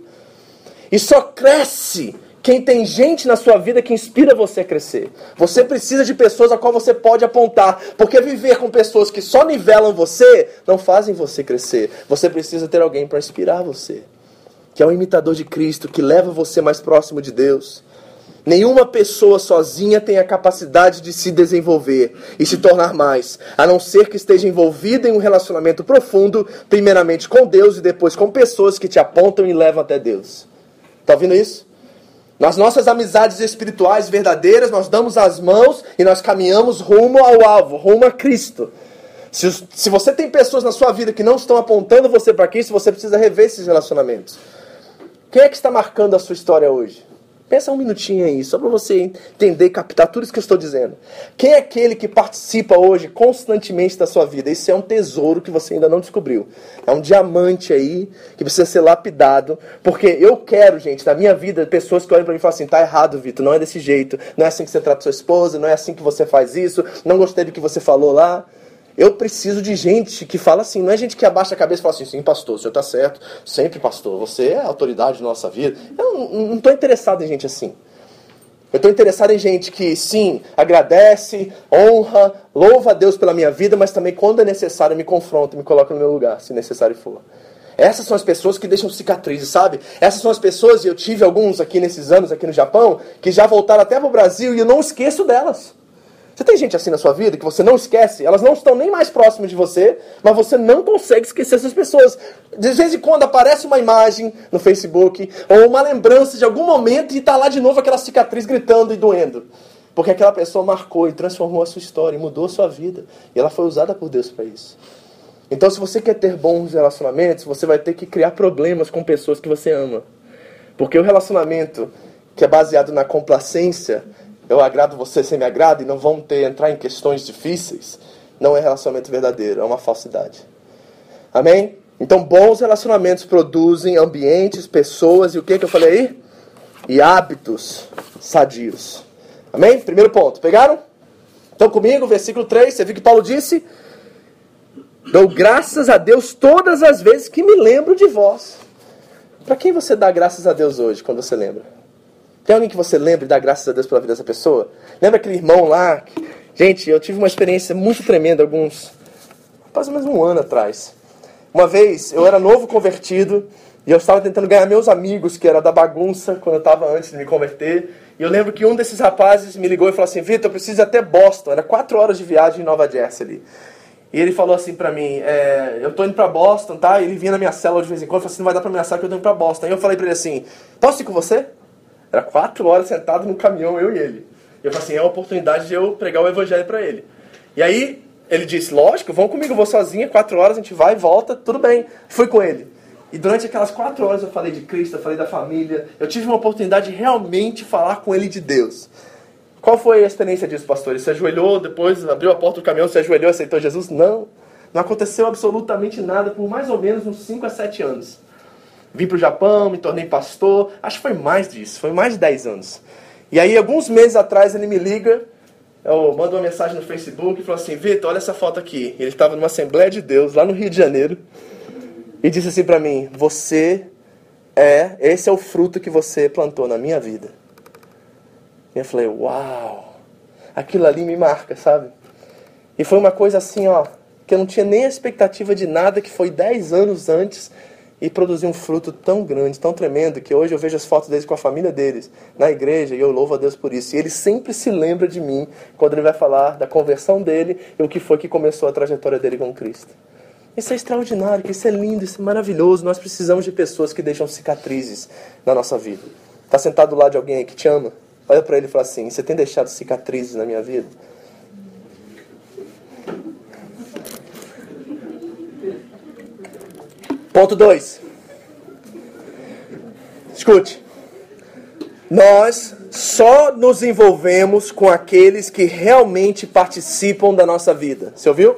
B: E só cresce quem tem gente na sua vida que inspira você a crescer. Você precisa de pessoas a qual você pode apontar, porque viver com pessoas que só nivelam você não fazem você crescer. Você precisa ter alguém para inspirar você, que é um imitador de Cristo, que leva você mais próximo de Deus. Nenhuma pessoa sozinha tem a capacidade de se desenvolver e se tornar mais, a não ser que esteja envolvida em um relacionamento profundo, primeiramente com Deus e depois com pessoas que te apontam e levam até Deus. Está ouvindo isso? Nas nossas amizades espirituais verdadeiras, nós damos as mãos e nós caminhamos rumo ao alvo, rumo a Cristo. Se, se você tem pessoas na sua vida que não estão apontando você para Cristo, você precisa rever esses relacionamentos. Quem é que está marcando a sua história hoje? Pensa um minutinho aí, só para você entender e captar tudo isso que eu estou dizendo. Quem é aquele que participa hoje constantemente da sua vida? Isso é um tesouro que você ainda não descobriu. É um diamante aí que precisa ser lapidado. Porque eu quero, gente, na minha vida, pessoas que olham para mim e falam assim: tá errado, Vitor, não é desse jeito. Não é assim que você trata sua esposa, não é assim que você faz isso. Não gostei do que você falou lá. Eu preciso de gente que fala assim, não é gente que abaixa a cabeça e fala assim, sim, pastor, o senhor está certo, sempre pastor, você é a autoridade da nossa vida. Eu não estou interessado em gente assim. Eu estou interessado em gente que, sim, agradece, honra, louva a Deus pela minha vida, mas também, quando é necessário, me confronta, me coloca no meu lugar, se necessário for. Essas são as pessoas que deixam cicatrizes, sabe? Essas são as pessoas, e eu tive alguns aqui nesses anos, aqui no Japão, que já voltaram até para o Brasil e eu não esqueço delas. Você tem gente assim na sua vida que você não esquece? Elas não estão nem mais próximas de você, mas você não consegue esquecer essas pessoas. De vez em quando aparece uma imagem no Facebook ou uma lembrança de algum momento e está lá de novo aquela cicatriz gritando e doendo. Porque aquela pessoa marcou e transformou a sua história, e mudou a sua vida. E ela foi usada por Deus para isso. Então, se você quer ter bons relacionamentos, você vai ter que criar problemas com pessoas que você ama. Porque o relacionamento que é baseado na complacência eu agrado você, você me agrada, e não vamos ter, entrar em questões difíceis, não é relacionamento verdadeiro, é uma falsidade. Amém? Então, bons relacionamentos produzem ambientes, pessoas e o que que eu falei aí? E hábitos sadios. Amém? Primeiro ponto. Pegaram? Estão comigo? Versículo 3. Você viu que Paulo disse? Dou graças a Deus todas as vezes que me lembro de vós. Para quem você dá graças a Deus hoje, quando você lembra? Tem alguém que você lembra e dá graças a Deus pela vida dessa pessoa? Lembra aquele irmão lá? Gente, eu tive uma experiência muito tremenda alguns. mais ou menos um ano atrás. Uma vez, eu era novo convertido e eu estava tentando ganhar meus amigos, que era da bagunça, quando eu estava antes de me converter. E eu lembro que um desses rapazes me ligou e falou assim: Vitor, eu preciso ir até Boston. Era quatro horas de viagem em Nova Jersey ali. E ele falou assim pra mim: é, Eu tô indo pra Boston, tá? E ele vinha na minha cela de vez em quando e falou assim: Não vai dar pra me assar que eu tô indo pra Boston. Aí eu falei pra ele assim: Posso ir com você? Era quatro horas sentado no caminhão, eu e ele. E eu falei assim: É a oportunidade de eu pregar o evangelho pra ele. E aí ele disse: Lógico, vão comigo, eu vou sozinha, quatro horas a gente vai e volta, tudo bem. Fui com ele. E durante aquelas quatro horas eu falei de Cristo, eu falei da família. Eu tive uma oportunidade de realmente falar com ele de Deus. Qual foi a experiência disso, pastor? Ele se ajoelhou, depois abriu a porta do caminhão, se ajoelhou aceitou Jesus? Não. Não aconteceu absolutamente nada por mais ou menos uns 5 a 7 anos. Vim para o Japão, me tornei pastor. Acho que foi mais disso, foi mais de 10 anos. E aí, alguns meses atrás, ele me liga eu mando uma mensagem no Facebook e falou assim: Vitor, olha essa foto aqui. Ele estava numa Assembleia de Deus, lá no Rio de Janeiro, e disse assim para mim: Você é, esse é o fruto que você plantou na minha vida. E eu falei: Uau! Aquilo ali me marca, sabe? E foi uma coisa assim, ó, que eu não tinha nem expectativa de nada, que foi 10 anos antes e produziu um fruto tão grande, tão tremendo, que hoje eu vejo as fotos deles com a família deles na igreja e eu louvo a Deus por isso. E ele sempre se lembra de mim quando ele vai falar da conversão dele e o que foi que começou a trajetória dele com Cristo. Isso é extraordinário, isso é lindo, isso é maravilhoso. Nós precisamos de pessoas que deixam cicatrizes na nossa vida. Está sentado do lado de alguém que te ama? Olha para ele e fala assim: Você tem deixado cicatrizes na minha vida? Ponto 2. Escute. Nós só nos envolvemos com aqueles que realmente participam da nossa vida. Você ouviu?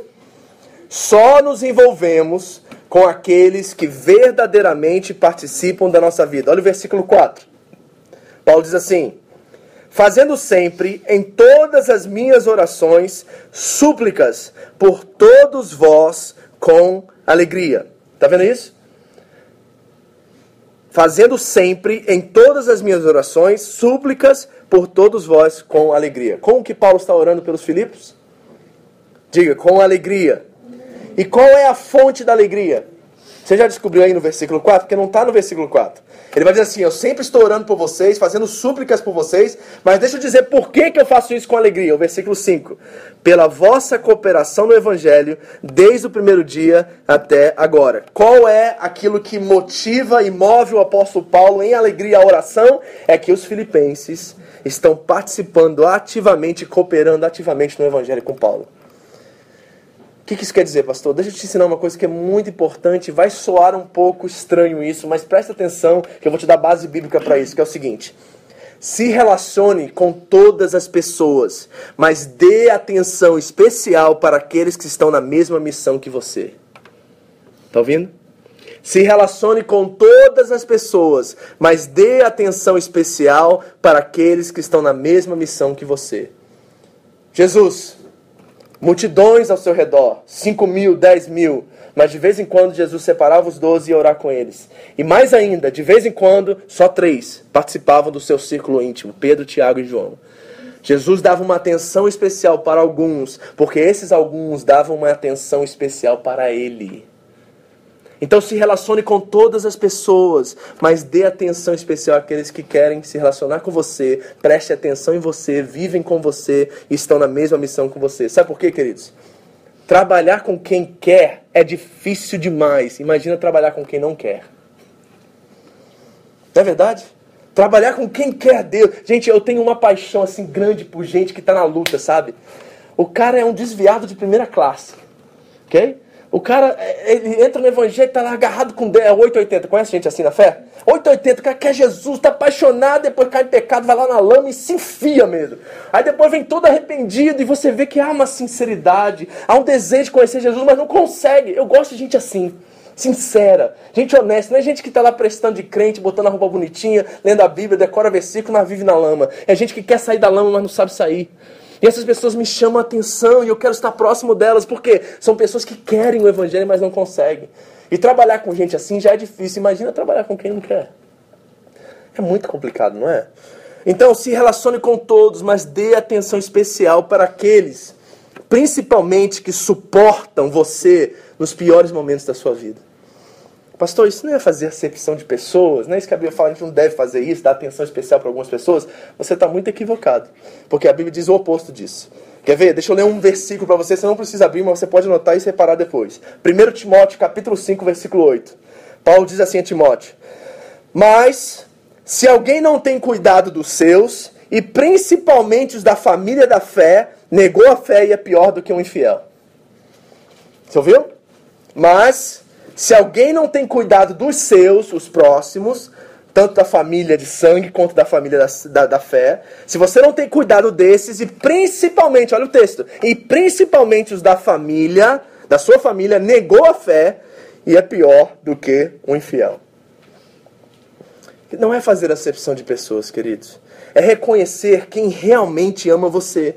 B: Só nos envolvemos com aqueles que verdadeiramente participam da nossa vida. Olha o versículo 4. Paulo diz assim: Fazendo sempre em todas as minhas orações súplicas por todos vós com alegria. Está vendo isso? Fazendo sempre em todas as minhas orações súplicas por todos vós com alegria. Como que Paulo está orando pelos Filipos? Diga, com alegria e qual é a fonte da alegria? Você já descobriu aí no versículo 4? Porque não está no versículo 4. Ele vai dizer assim: Eu sempre estou orando por vocês, fazendo súplicas por vocês, mas deixa eu dizer por que, que eu faço isso com alegria. O versículo 5: Pela vossa cooperação no Evangelho, desde o primeiro dia até agora. Qual é aquilo que motiva e move o apóstolo Paulo em alegria a oração? É que os filipenses estão participando ativamente, cooperando ativamente no Evangelho com Paulo. O que, que isso quer dizer, pastor? Deixa eu te ensinar uma coisa que é muito importante. Vai soar um pouco estranho isso, mas presta atenção que eu vou te dar base bíblica para isso, que é o seguinte. Se relacione com todas as pessoas, mas dê atenção especial para aqueles que estão na mesma missão que você. Tá ouvindo? Se relacione com todas as pessoas, mas dê atenção especial para aqueles que estão na mesma missão que você. Jesus, multidões ao seu redor, 5 mil, 10 mil. Mas de vez em quando Jesus separava os doze e ia orar com eles. E mais ainda, de vez em quando, só três participavam do seu círculo íntimo: Pedro, Tiago e João. Jesus dava uma atenção especial para alguns, porque esses alguns davam uma atenção especial para ele. Então se relacione com todas as pessoas, mas dê atenção especial àqueles que querem se relacionar com você, preste atenção em você, vivem com você e estão na mesma missão com você. Sabe por quê, queridos? Trabalhar com quem quer é difícil demais. Imagina trabalhar com quem não quer. Não é verdade? Trabalhar com quem quer Deus. Gente, eu tenho uma paixão assim grande por gente que está na luta, sabe? O cara é um desviado de primeira classe. Ok? O cara, é, ele entra no evangelho, tá lá agarrado com 880. Conhece gente assim na fé? 880, o cara quer Jesus, tá apaixonado, depois cai em pecado, vai lá na lama e se enfia mesmo. Aí depois vem todo arrependido e você vê que há uma sinceridade, há um desejo de conhecer Jesus, mas não consegue. Eu gosto de gente assim sincera, gente honesta, não é gente que está lá prestando de crente, botando a roupa bonitinha, lendo a Bíblia, decora versículo, mas vive na lama. É gente que quer sair da lama, mas não sabe sair. E essas pessoas me chamam a atenção e eu quero estar próximo delas, porque são pessoas que querem o Evangelho, mas não conseguem. E trabalhar com gente assim já é difícil. Imagina trabalhar com quem não quer. É muito complicado, não é? Então, se relacione com todos, mas dê atenção especial para aqueles, principalmente que suportam você nos piores momentos da sua vida. Pastor, isso não é fazer acepção de pessoas, não é isso que a Bíblia fala, a gente não deve fazer isso, dar atenção especial para algumas pessoas. Você está muito equivocado, porque a Bíblia diz o oposto disso. Quer ver? Deixa eu ler um versículo para você, você não precisa abrir, mas você pode anotar e separar depois. 1 Timóteo, capítulo 5, versículo 8. Paulo diz assim a Timóteo: Mas, se alguém não tem cuidado dos seus, e principalmente os da família da fé, negou a fé e é pior do que um infiel. Você ouviu? Mas, se alguém não tem cuidado dos seus, os próximos, tanto da família de sangue quanto da família da, da, da, fé, se você não tem cuidado desses, e principalmente, olha o texto, e principalmente os da família, da sua família, negou a fé e é pior do que um infiel. Não é fazer acepção de pessoas, queridos. É reconhecer quem realmente ama você.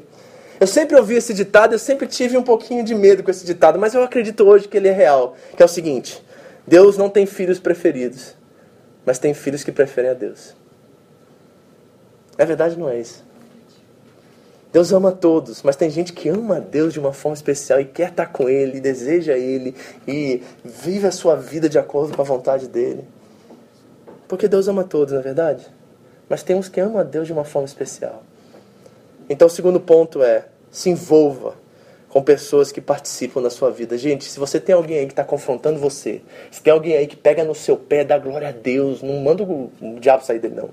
B: Eu sempre ouvi esse ditado, eu sempre tive um pouquinho de medo com esse ditado, mas eu acredito hoje que ele é real. Que é o seguinte: Deus não tem filhos preferidos, mas tem filhos que preferem a Deus. É verdade, não é isso? Deus ama todos, mas tem gente que ama a Deus de uma forma especial e quer estar com Ele, deseja Ele e vive a sua vida de acordo com a vontade dEle. Porque Deus ama todos, não é verdade? Mas tem uns que amam a Deus de uma forma especial. Então, o segundo ponto é: se envolva com pessoas que participam da sua vida. Gente, se você tem alguém aí que está confrontando você, se tem alguém aí que pega no seu pé, dá glória a Deus, não manda o, diabo sair dele, não.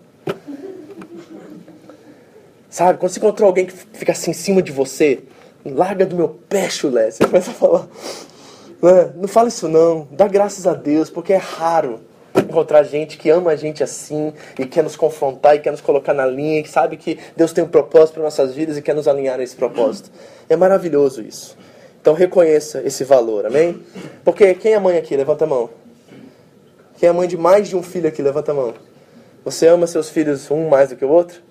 B: Sabe, quando você encontrou alguém que fica assim em cima de você, larga do meu pé, chulé. Você começa a falar, não, não fala isso não, dá graças a Deus, porque é raro encontrar gente que ama a gente assim e quer nos confrontar e quer nos colocar na linha e sabe que Deus tem um propósito para nossas vidas e quer nos alinhar a esse propósito. É maravilhoso isso. Então reconheça esse valor, amém? Porque quem é mãe aqui? Levanta a mão. Quem é mãe de mais de um filho aqui? Levanta a mão. Você ama seus filhos um mais do que o outro?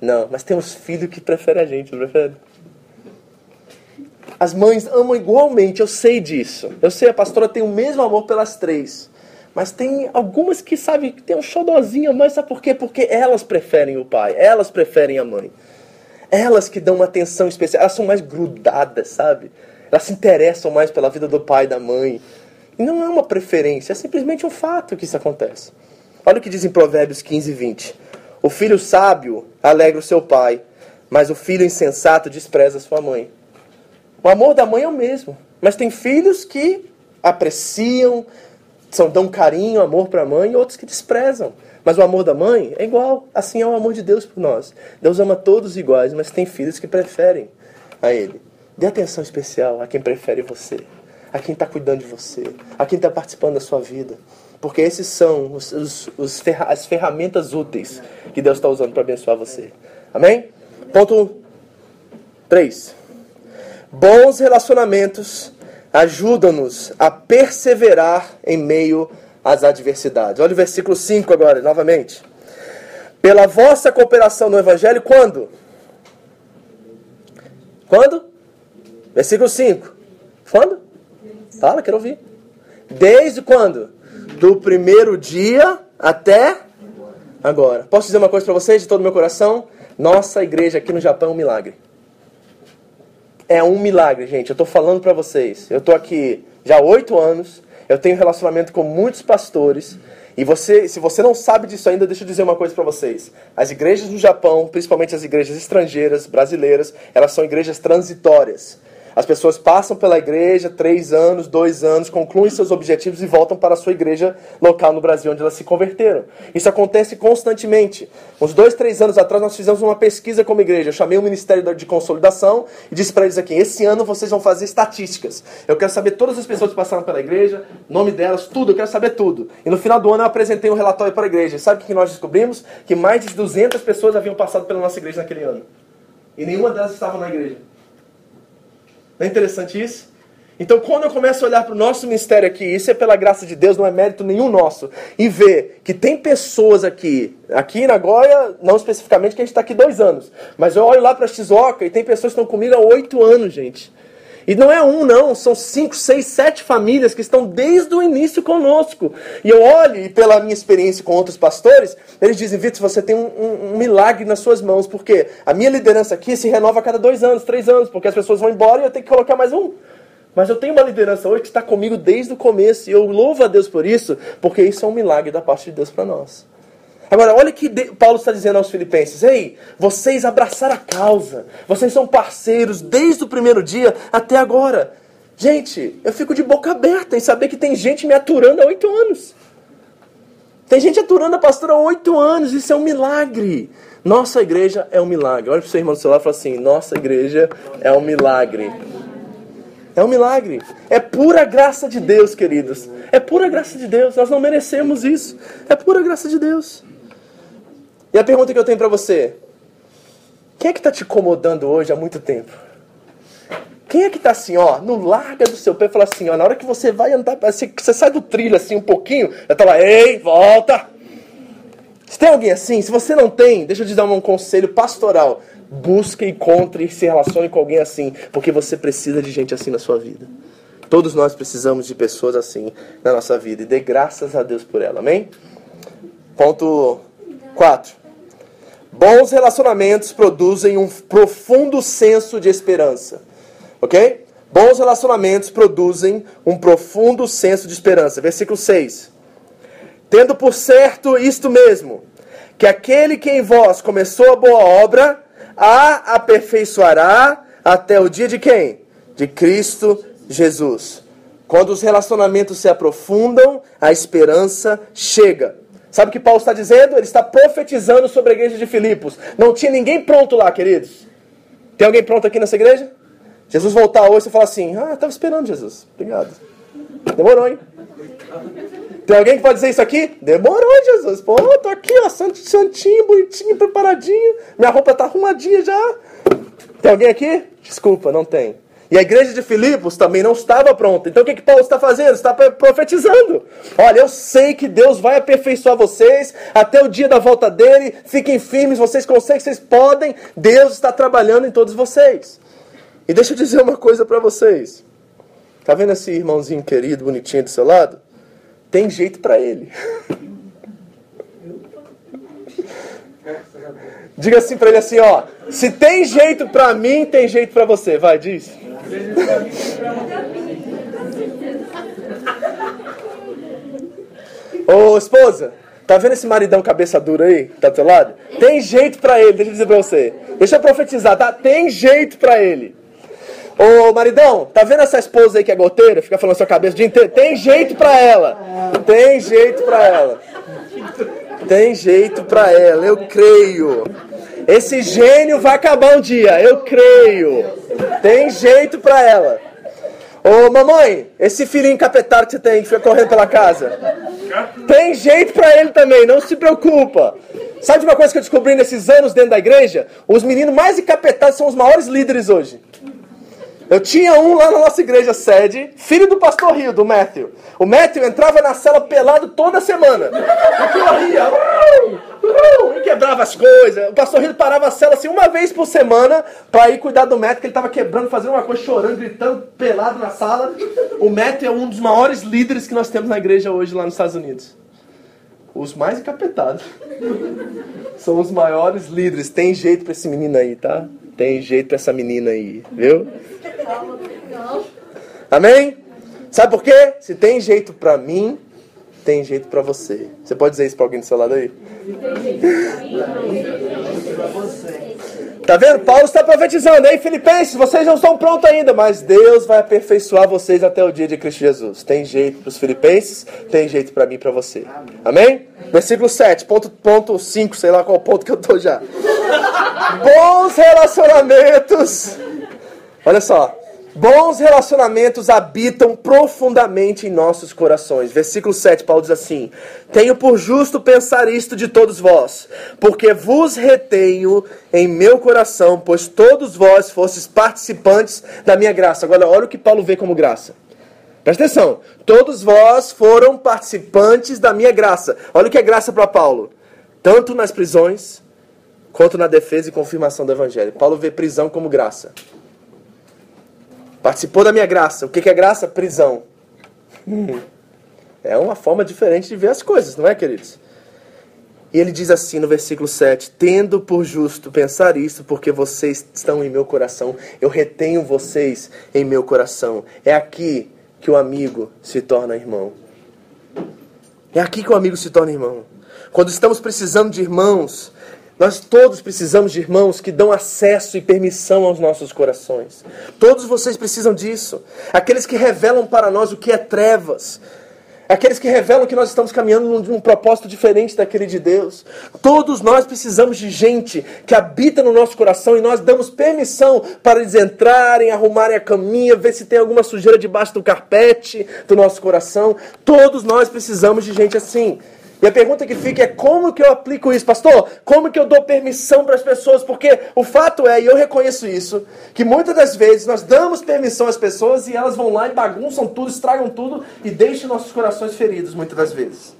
B: Não, mas tem uns filhos que preferem a gente, não prefere? As mães amam igualmente, eu sei disso. Eu sei, a pastora tem o mesmo amor pelas três. Mas tem algumas que, sabe, tem um xodozinho, mas sabe por quê? Porque elas preferem o pai, elas preferem a mãe. Elas que dão uma atenção especial, elas são mais grudadas, sabe? Elas se interessam mais pela vida do pai e da mãe. E não é uma preferência, é simplesmente um fato que isso acontece. Olha o que diz em Provérbios 15 e 20. O filho sábio alegra o seu pai, mas o filho insensato despreza sua mãe. O amor da mãe é o mesmo, mas tem filhos que apreciam, são, dão carinho, amor para a mãe, e outros que desprezam. Mas o amor da mãe é igual, assim é o amor de Deus por nós. Deus ama todos iguais, mas tem filhos que preferem a Ele. Dê atenção especial a quem prefere você, a quem está cuidando de você, a quem está participando da sua vida. Porque esses são os, os, os ferra as ferramentas úteis que Deus está usando para abençoar você. Amém? Ponto 3. Bons relacionamentos ajudam-nos a perseverar em meio às adversidades. Olha o versículo 5 agora, novamente. Pela vossa cooperação no Evangelho, quando? Quando? Versículo 5. Quando? Fala, quero ouvir. Desde quando? Do primeiro dia até agora. Posso dizer uma coisa para vocês de todo o meu coração? Nossa igreja aqui no Japão é um milagre é um milagre, gente. Eu estou falando para vocês. Eu estou aqui já há oito anos. Eu tenho relacionamento com muitos pastores. E você, se você não sabe disso ainda, deixa eu dizer uma coisa para vocês. As igrejas do Japão, principalmente as igrejas estrangeiras, brasileiras, elas são igrejas transitórias. As pessoas passam pela igreja três anos, dois anos, concluem seus objetivos e voltam para a sua igreja local no Brasil, onde elas se converteram. Isso acontece constantemente. Uns dois, três anos atrás, nós fizemos uma pesquisa como igreja. Eu chamei o Ministério de Consolidação e disse para eles aqui: esse ano vocês vão fazer estatísticas. Eu quero saber todas as pessoas que passaram pela igreja, nome delas, tudo. Eu quero saber tudo. E no final do ano eu apresentei um relatório para a igreja. Sabe o que nós descobrimos? Que mais de 200 pessoas haviam passado pela nossa igreja naquele ano. E nenhuma delas estava na igreja. Não é interessante isso? Então, quando eu começo a olhar para o nosso ministério aqui, isso é pela graça de Deus, não é mérito nenhum nosso, e ver que tem pessoas aqui, aqui na Goia, não especificamente, que a gente está aqui dois anos, mas eu olho lá para a Shizuoka e tem pessoas que estão comigo há oito anos, gente. E não é um, não, são cinco, seis, sete famílias que estão desde o início conosco. E eu olho, e pela minha experiência com outros pastores, eles dizem, Vitor, você tem um, um, um, milagre nas suas mãos, porque a minha liderança aqui se renova a cada dois anos, três anos, porque as pessoas vão embora e eu tenho que colocar mais um. Mas eu tenho uma liderança hoje que está comigo desde o começo, e eu louvo a Deus por isso, porque isso é um milagre da parte de Deus para nós. Agora, olha que Paulo está dizendo aos filipenses. Ei, vocês abraçaram a causa. Vocês são parceiros desde o primeiro dia até agora. Gente, eu fico de boca aberta em saber que tem gente me aturando há oito anos. Tem gente aturando a pastora há oito anos. Isso é um milagre. Nossa igreja é um milagre. Olha para o seu irmão do celular e fala assim: Nossa igreja é um milagre. É um milagre. É pura graça de Deus, queridos. É pura graça de Deus. Nós não merecemos isso. É pura graça de Deus. E a pergunta que eu tenho para você: quem é que está te incomodando hoje há muito tempo? Quem é que está assim, ó, no larga do seu pé e fala assim, ó, na hora que você vai andar, você, você sai do trilho assim um pouquinho, já tá lá, ei, volta! Se tem alguém assim, se você não tem, deixa eu te dar um conselho pastoral. Busque, encontre e se relacione com alguém assim, porque você precisa de gente assim na sua vida. Todos nós precisamos de pessoas assim na nossa vida e dê graças a Deus por ela, amém? Ponto 4. Bons relacionamentos produzem um profundo senso de esperança. Ok? Bons relacionamentos produzem um profundo senso de esperança. Versículo 6. Tendo por certo isto mesmo, que aquele que em vós começou a boa obra, a aperfeiçoará até o dia de quem? De Cristo Jesus. Quando os relacionamentos se aprofundam, a esperança chega. Sabe o que Paulo está dizendo? Ele está profetizando sobre a igreja de Filipos. Não tinha ninguém pronto lá, queridos. Tem alguém pronto aqui nessa igreja? Jesus voltar hoje e falar assim: Ah, estava esperando, Jesus. Obrigado. Demorou, hein? Tem alguém que pode dizer isso aqui? Demorou, Jesus. Pô, tô aqui, ó, santinho, bonitinho, preparadinho. Minha roupa tá arrumadinha já. Tem alguém aqui? Desculpa, não tem. E a igreja de Filipos também não estava pronta. Então o que, que Paulo está fazendo? Está profetizando. Olha, eu sei que Deus vai aperfeiçoar vocês até o dia da volta dele. Fiquem firmes, vocês conseguem, vocês podem. Deus está trabalhando em todos vocês. E deixa eu dizer uma coisa para vocês. Tá vendo esse irmãozinho querido, bonitinho do seu lado? Tem jeito para ele. <laughs> Diga assim para ele assim, ó, se tem jeito para mim, tem jeito para você. Vai, diz. Ô esposa, tá vendo esse maridão cabeça dura aí, tá do teu lado? Tem jeito pra ele, deixa eu dizer pra você. Deixa eu profetizar, tá? Tem jeito pra ele. Ô maridão, tá vendo essa esposa aí que é goteira? Fica falando sua cabeça o dia inteiro? Tem jeito pra ela. Tem jeito pra ela. Tem jeito pra ela, eu creio. Esse gênio vai acabar um dia, eu creio. Tem jeito pra ela. Ô mamãe, esse filhinho encapetado que você tem, que fica correndo pela casa. Tem jeito pra ele também, não se preocupa. Sabe de uma coisa que eu descobri nesses anos dentro da igreja? Os meninos mais encapetados são os maiores líderes hoje. Eu tinha um lá na nossa igreja sede, filho do pastor Rio, do Matthew. O Matthew entrava na cela pelado toda semana. E corria, e quebrava as coisas. O pastor Rio parava a cela assim uma vez por semana para ir cuidar do Matthew, que ele estava quebrando, fazendo uma coisa, chorando, gritando, pelado na sala. O Matthew é um dos maiores líderes que nós temos na igreja hoje lá nos Estados Unidos. Os mais encapetados. <laughs> São os maiores líderes. Tem jeito para esse menino aí, tá? Tem jeito essa menina aí, viu? Amém? Sabe por quê? Se tem jeito para mim, tem jeito para você. Você pode dizer isso para alguém do seu lado aí? Tá vendo? Paulo está profetizando. Ei, Filipenses, vocês não estão prontos ainda, mas Deus vai aperfeiçoar vocês até o dia de Cristo Jesus. Tem jeito para os filipenses, tem jeito para mim e para você. Amém? Versículo 7, ponto, ponto 5, sei lá qual ponto que eu tô já. Bons relacionamentos. Olha só. Bons relacionamentos habitam profundamente em nossos corações. Versículo 7, Paulo diz assim: Tenho por justo pensar isto de todos vós, porque vos retenho em meu coração, pois todos vós fostes participantes da minha graça. Agora, olha o que Paulo vê como graça. Presta atenção. Todos vós foram participantes da minha graça. Olha o que é graça para Paulo. Tanto nas prisões, quanto na defesa e confirmação do evangelho. Paulo vê prisão como graça. Participou da minha graça. O que é graça? Prisão. É uma forma diferente de ver as coisas, não é, queridos? E ele diz assim no versículo 7: Tendo por justo pensar isso, porque vocês estão em meu coração, eu retenho vocês em meu coração. É aqui que o amigo se torna irmão. É aqui que o amigo se torna irmão. Quando estamos precisando de irmãos, nós todos precisamos de irmãos que dão acesso e permissão aos nossos corações. Todos vocês precisam disso. Aqueles que revelam para nós o que é trevas. Aqueles que revelam que nós estamos caminhando num, num propósito diferente daquele de Deus. Todos nós precisamos de gente que habita no nosso coração e nós damos permissão para eles entrarem, arrumarem a caminha, ver se tem alguma sujeira debaixo do carpete do nosso coração. Todos nós precisamos de gente assim. E a pergunta que fica é como que eu aplico isso, pastor? Como que eu dou permissão para as pessoas? Porque o fato é, e eu reconheço isso, que muitas das vezes nós damos permissão às pessoas e elas vão lá e bagunçam tudo, estragam tudo e deixam nossos corações feridos muitas das vezes.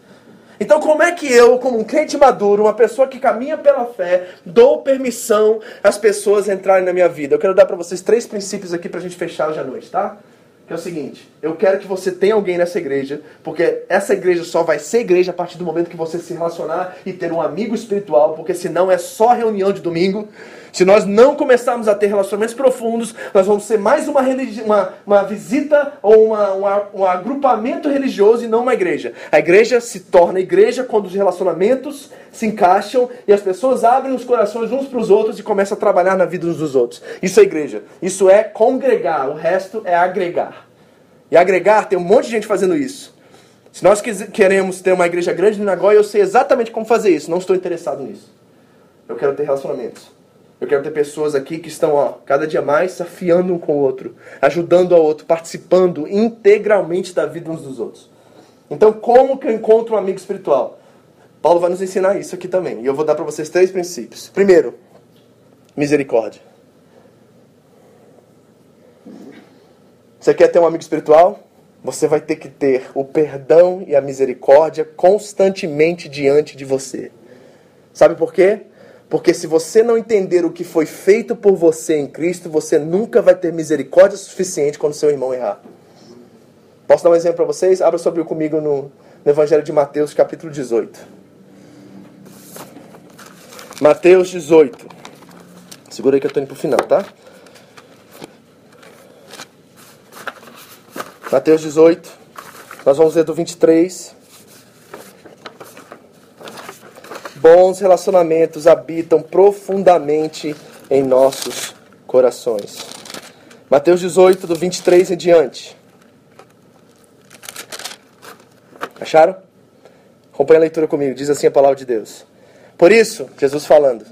B: Então, como é que eu, como um crente maduro, uma pessoa que caminha pela fé, dou permissão às pessoas entrarem na minha vida? Eu quero dar para vocês três princípios aqui para a gente fechar hoje à noite, tá? Que é o seguinte: eu quero que você tenha alguém nessa igreja, porque essa igreja só vai ser igreja a partir do momento que você se relacionar e ter um amigo espiritual, porque senão é só reunião de domingo. Se nós não começarmos a ter relacionamentos profundos, nós vamos ser mais uma, uma, uma visita ou uma, uma, um agrupamento religioso e não uma igreja. A igreja se torna igreja quando os relacionamentos se encaixam e as pessoas abrem os corações uns para os outros e começam a trabalhar na vida uns dos outros. Isso é igreja. Isso é congregar. O resto é agregar. E agregar, tem um monte de gente fazendo isso. Se nós queremos ter uma igreja grande no Nagoya, eu sei exatamente como fazer isso. Não estou interessado nisso. Eu quero ter relacionamentos. Eu quero ter pessoas aqui que estão, ó, cada dia mais afiando um com o outro, ajudando ao outro, participando integralmente da vida uns dos outros. Então, como que eu encontro um amigo espiritual? Paulo vai nos ensinar isso aqui também. E eu vou dar para vocês três princípios. Primeiro, misericórdia. Você quer ter um amigo espiritual? Você vai ter que ter o perdão e a misericórdia constantemente diante de você. Sabe por quê? Porque se você não entender o que foi feito por você em Cristo, você nunca vai ter misericórdia suficiente quando seu irmão errar. Posso dar um exemplo para vocês? Abra sobre comigo no, no Evangelho de Mateus, capítulo 18. Mateus 18. Segura aí que eu estou indo para o final, tá? Mateus 18. Nós vamos ler do 23 Bons relacionamentos habitam profundamente em nossos corações. Mateus 18, do 23 em diante. Acharam? Acompanhe a leitura comigo. Diz assim a palavra de Deus. Por isso, Jesus falando,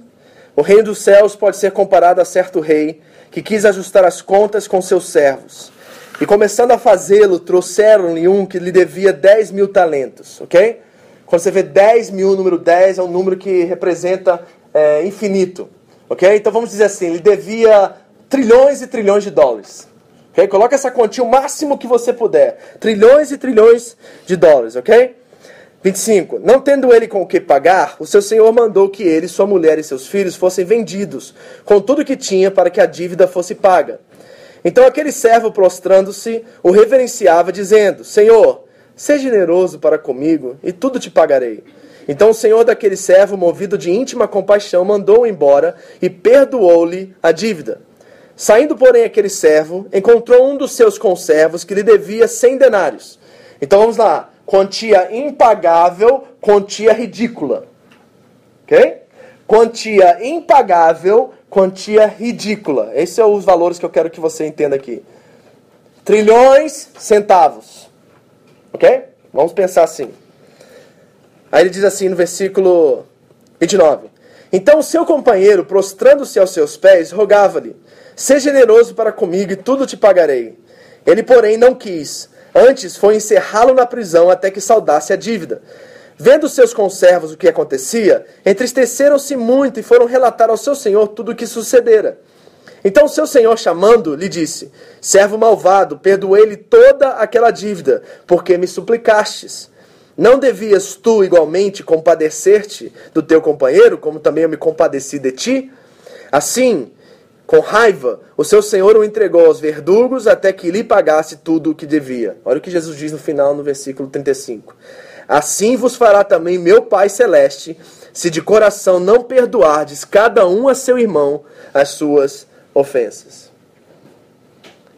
B: o reino dos céus pode ser comparado a certo rei que quis ajustar as contas com seus servos. E começando a fazê-lo, trouxeram-lhe um que lhe devia 10 mil talentos. Ok? Quando você vê 10 mil, o número 10 é um número que representa é, infinito. Ok? Então vamos dizer assim, ele devia trilhões e trilhões de dólares. Ok? Coloca essa quantia o máximo que você puder. Trilhões e trilhões de dólares, ok? 25. Não tendo ele com o que pagar, o seu senhor mandou que ele, sua mulher e seus filhos fossem vendidos, com tudo que tinha, para que a dívida fosse paga. Então aquele servo, prostrando-se, o reverenciava, dizendo: Senhor, Seja generoso para comigo, e tudo te pagarei. Então o senhor daquele servo, movido de íntima compaixão, mandou-o embora e perdoou-lhe a dívida. Saindo, porém, aquele servo, encontrou um dos seus conservos que lhe devia cem denários. Então vamos lá. Quantia impagável, quantia ridícula. Ok? Quantia impagável, quantia ridícula. Esses são os valores que eu quero que você entenda aqui. Trilhões, centavos. Ok? Vamos pensar assim. Aí ele diz assim no versículo 29. Então o seu companheiro, prostrando-se aos seus pés, rogava-lhe: Seja generoso para comigo e tudo te pagarei. Ele, porém, não quis. Antes foi encerrá-lo na prisão até que saudasse a dívida. Vendo seus conservos o que acontecia, entristeceram-se muito e foram relatar ao seu senhor tudo o que sucedera. Então seu senhor, chamando, lhe disse: Servo malvado, perdoei-lhe toda aquela dívida, porque me suplicastes. Não devias tu igualmente compadecer-te do teu companheiro, como também eu me compadeci de ti? Assim, com raiva, o seu senhor o entregou aos verdugos até que lhe pagasse tudo o que devia. Olha o que Jesus diz no final, no versículo 35. Assim vos fará também meu Pai Celeste, se de coração não perdoardes cada um a seu irmão as suas ofensas.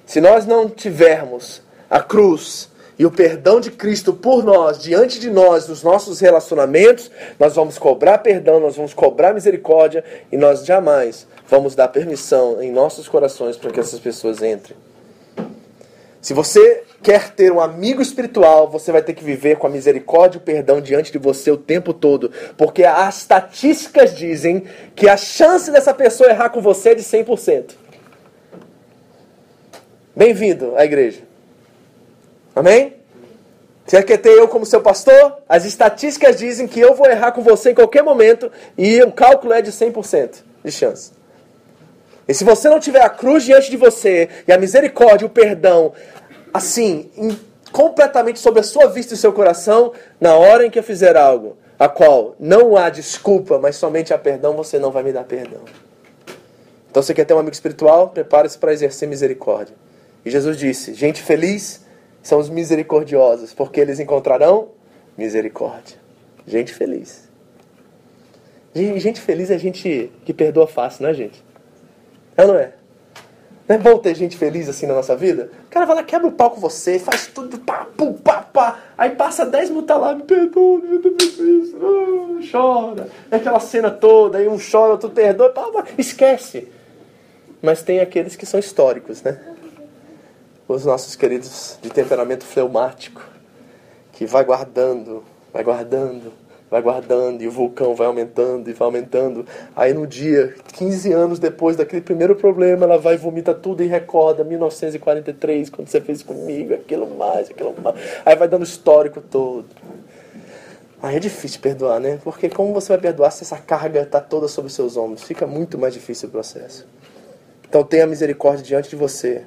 B: Se nós não tivermos a cruz e o perdão de Cristo por nós, diante de nós, nos nossos relacionamentos, nós vamos cobrar perdão, nós vamos cobrar misericórdia e nós jamais vamos dar permissão em nossos corações para que essas pessoas entrem. Se você quer ter um amigo espiritual, você vai ter que viver com a misericórdia e o perdão diante de você o tempo todo, porque as estatísticas dizem que a chance dessa pessoa errar com você é de 100%. Bem-vindo à igreja. Amém? Você quer ter eu como seu pastor? As estatísticas dizem que eu vou errar com você em qualquer momento e o cálculo é de 100% de chance. E se você não tiver a cruz diante de você e a misericórdia, o perdão, assim, em, completamente sobre a sua vista e seu coração, na hora em que eu fizer algo, a qual não há desculpa, mas somente há perdão, você não vai me dar perdão. Então você quer ter um amigo espiritual? Prepare-se para exercer misericórdia. E Jesus disse: gente feliz são os misericordiosos, porque eles encontrarão misericórdia. Gente feliz. Gente feliz é gente que perdoa fácil, não é, gente? É ou não é? Não é bom ter gente feliz assim na nossa vida? O cara vai lá, quebra o pau com você, faz tudo, pá, pum, pá, pá. Aí passa 10 minutos lá, me perdoa, me isso, uh, chora. É aquela cena toda, aí um chora, outro perdoa, pá, pá, esquece. Mas tem aqueles que são históricos, né? Os nossos queridos de temperamento fleumático, que vai guardando, vai guardando, vai guardando e o vulcão vai aumentando e vai aumentando. Aí no dia, 15 anos depois daquele primeiro problema, ela vai e vomita tudo e recorda 1943, quando você fez comigo, aquilo mais, aquilo mais. Aí vai dando histórico todo. Aí é difícil perdoar, né? Porque como você vai perdoar se essa carga está toda sobre os seus ombros? Fica muito mais difícil o processo. Então tenha misericórdia diante de você.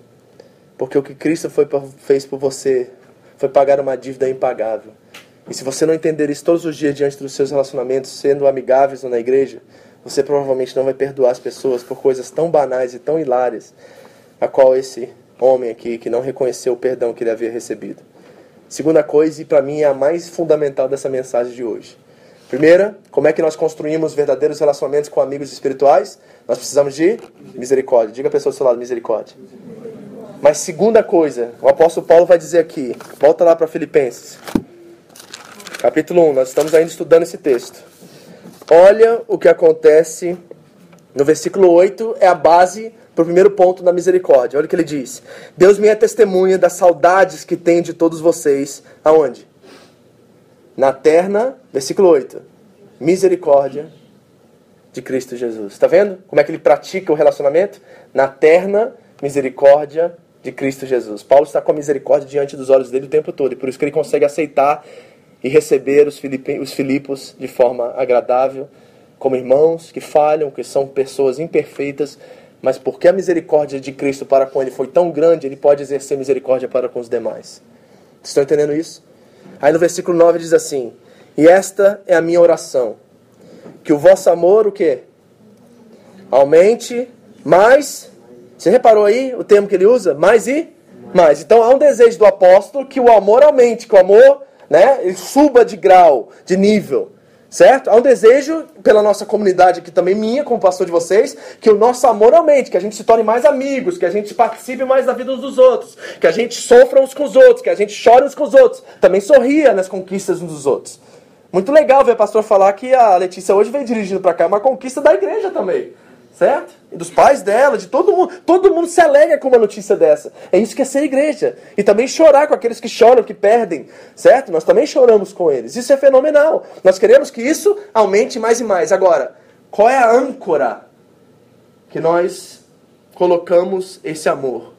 B: Porque o que Cristo foi, fez por você foi pagar uma dívida impagável. E se você não entender isso todos os dias diante dos seus relacionamentos, sendo amigáveis ou na igreja, você provavelmente não vai perdoar as pessoas por coisas tão banais e tão hilárias, a qual esse homem aqui que não reconheceu o perdão que ele havia recebido. Segunda coisa, e para mim é a mais fundamental dessa mensagem de hoje. Primeira, como é que nós construímos verdadeiros relacionamentos com amigos espirituais? Nós precisamos de misericórdia. Diga a pessoa do seu lado, misericórdia. Mas segunda coisa, o apóstolo Paulo vai dizer aqui, volta lá para Filipenses. Capítulo 1, nós estamos ainda estudando esse texto. Olha o que acontece no versículo 8, é a base para o primeiro ponto da misericórdia. Olha o que ele diz: Deus me é testemunha das saudades que tenho de todos vocês. Aonde? Na terna, versículo 8. Misericórdia de Cristo Jesus. Está vendo como é que ele pratica o relacionamento? Na terna misericórdia de Cristo Jesus. Paulo está com a misericórdia diante dos olhos dele o tempo todo, e por isso que ele consegue aceitar e receber os, os Filipos de forma agradável, como irmãos que falham, que são pessoas imperfeitas, mas porque a misericórdia de Cristo para com ele foi tão grande, ele pode exercer misericórdia para com os demais. Vocês estão entendendo isso? Aí no versículo 9 diz assim: E esta é a minha oração, que o vosso amor, o quê? Aumente mais. Você reparou aí o termo que ele usa? Mais e mais. Então há um desejo do apóstolo que o amor aumente, que o amor né, ele suba de grau, de nível. Certo? Há um desejo pela nossa comunidade aqui também, minha, como pastor de vocês, que o nosso amor aumente, que a gente se torne mais amigos, que a gente participe mais da vida uns dos outros, que a gente sofra uns com os outros, que a gente chore uns com os outros, também sorria nas conquistas uns dos outros. Muito legal ver a pastor falar que a Letícia hoje veio dirigindo para cá, é uma conquista da igreja também. Certo? E dos pais dela, de todo mundo. Todo mundo se alegra com uma notícia dessa. É isso que é ser igreja. E também chorar com aqueles que choram, que perdem, certo? Nós também choramos com eles. Isso é fenomenal. Nós queremos que isso aumente mais e mais. Agora, qual é a âncora que nós colocamos esse amor?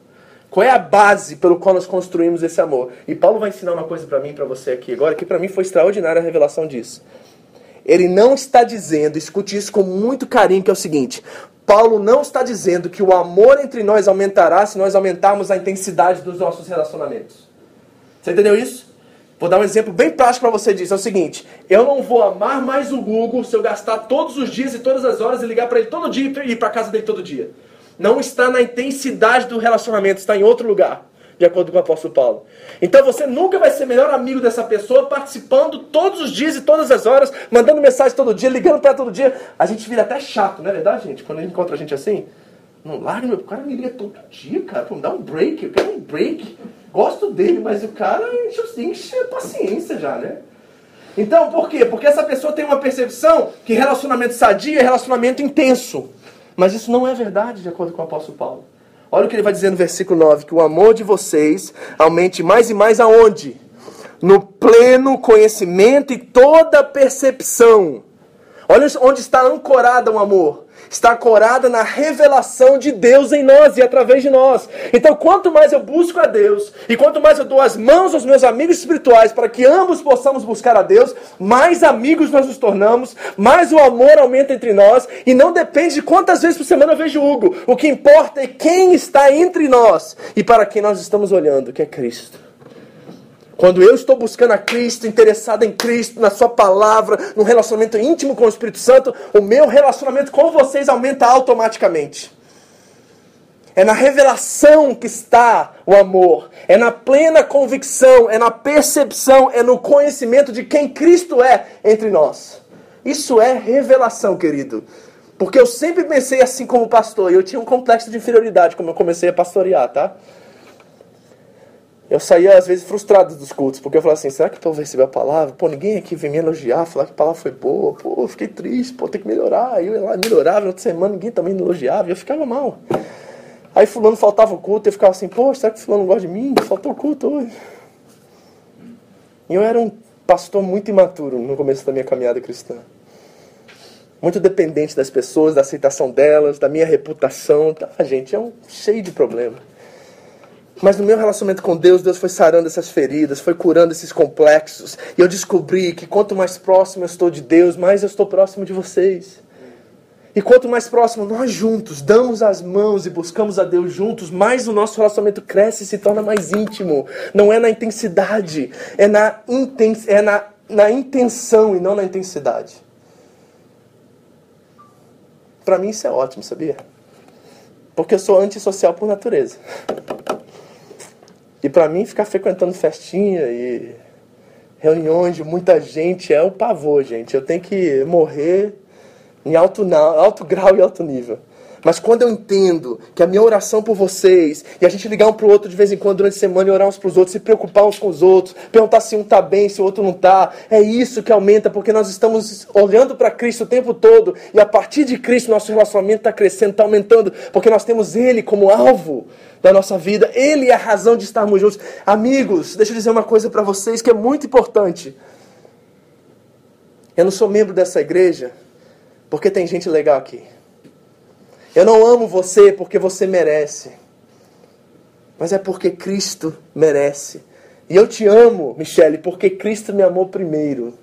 B: Qual é a base pelo qual nós construímos esse amor? E Paulo vai ensinar uma coisa para mim e para você aqui agora, que para mim foi extraordinária a revelação disso. Ele não está dizendo, escute isso com muito carinho, que é o seguinte: Paulo não está dizendo que o amor entre nós aumentará se nós aumentarmos a intensidade dos nossos relacionamentos. Você entendeu isso? Vou dar um exemplo bem prático para você disso. É o seguinte: eu não vou amar mais o Google se eu gastar todos os dias e todas as horas e ligar para ele todo dia e ir para casa dele todo dia. Não está na intensidade do relacionamento, está em outro lugar de acordo com o apóstolo Paulo. Então você nunca vai ser melhor amigo dessa pessoa participando todos os dias e todas as horas, mandando mensagem todo dia, ligando para todo dia. A gente vira até chato, não é verdade, gente? Quando a gente encontra a gente assim, não larga, meu, o cara me liga todo dia, cara, pô, me dá um break, eu quero um break. Gosto dele, mas o cara enche, enche a paciência já, né? Então, por quê? Porque essa pessoa tem uma percepção que relacionamento sadio é relacionamento intenso. Mas isso não é verdade, de acordo com o apóstolo Paulo. Olha o que ele vai dizer no versículo 9: que o amor de vocês aumente mais e mais aonde? No pleno conhecimento e toda percepção. Olha onde está ancorada o amor está ancorada na revelação de Deus em nós e através de nós. Então, quanto mais eu busco a Deus e quanto mais eu dou as mãos aos meus amigos espirituais para que ambos possamos buscar a Deus, mais amigos nós nos tornamos, mais o amor aumenta entre nós e não depende de quantas vezes por semana eu vejo Hugo. O que importa é quem está entre nós e para quem nós estamos olhando, que é Cristo. Quando eu estou buscando a Cristo, interessado em Cristo, na Sua palavra, num relacionamento íntimo com o Espírito Santo, o meu relacionamento com vocês aumenta automaticamente. É na revelação que está o amor, é na plena convicção, é na percepção, é no conhecimento de quem Cristo é entre nós. Isso é revelação, querido. Porque eu sempre pensei assim como pastor, e eu tinha um complexo de inferioridade como eu comecei a pastorear, tá? Eu saía às vezes frustrado dos cultos, porque eu falava assim, será que o povo recebeu a palavra? Pô, ninguém aqui vem me elogiar, falar que a palavra foi boa, pô, fiquei triste, pô, tem que melhorar. Aí eu ia lá, melhorava, outra semana ninguém também elogiava, e eu ficava mal. Aí fulano faltava o culto, eu ficava assim, pô, será que fulano gosta de mim? Faltou o culto hoje. E eu era um pastor muito imaturo no começo da minha caminhada cristã. Muito dependente das pessoas, da aceitação delas, da minha reputação. Tá, gente, é um cheio de problemas. Mas no meu relacionamento com Deus, Deus foi sarando essas feridas, foi curando esses complexos. E eu descobri que quanto mais próximo eu estou de Deus, mais eu estou próximo de vocês. E quanto mais próximo nós juntos damos as mãos e buscamos a Deus juntos, mais o nosso relacionamento cresce e se torna mais íntimo. Não é na intensidade, é na, inten é na, na intenção e não na intensidade. Para mim isso é ótimo, sabia? Porque eu sou antissocial por natureza. E para mim, ficar frequentando festinha e reuniões de muita gente é o pavor, gente. Eu tenho que morrer em alto, alto grau e alto nível. Mas quando eu entendo que a minha oração por vocês, e a gente ligar um para o outro de vez em quando durante a semana e orar uns para os outros, se preocupar uns com os outros, perguntar se um está bem, se o outro não está, é isso que aumenta, porque nós estamos olhando para Cristo o tempo todo, e a partir de Cristo nosso relacionamento está crescendo, está aumentando, porque nós temos Ele como alvo da nossa vida, Ele é a razão de estarmos juntos. Amigos, deixa eu dizer uma coisa para vocês que é muito importante. Eu não sou membro dessa igreja porque tem gente legal aqui. Eu não amo você porque você merece, mas é porque Cristo merece. E eu te amo, Michele, porque Cristo me amou primeiro.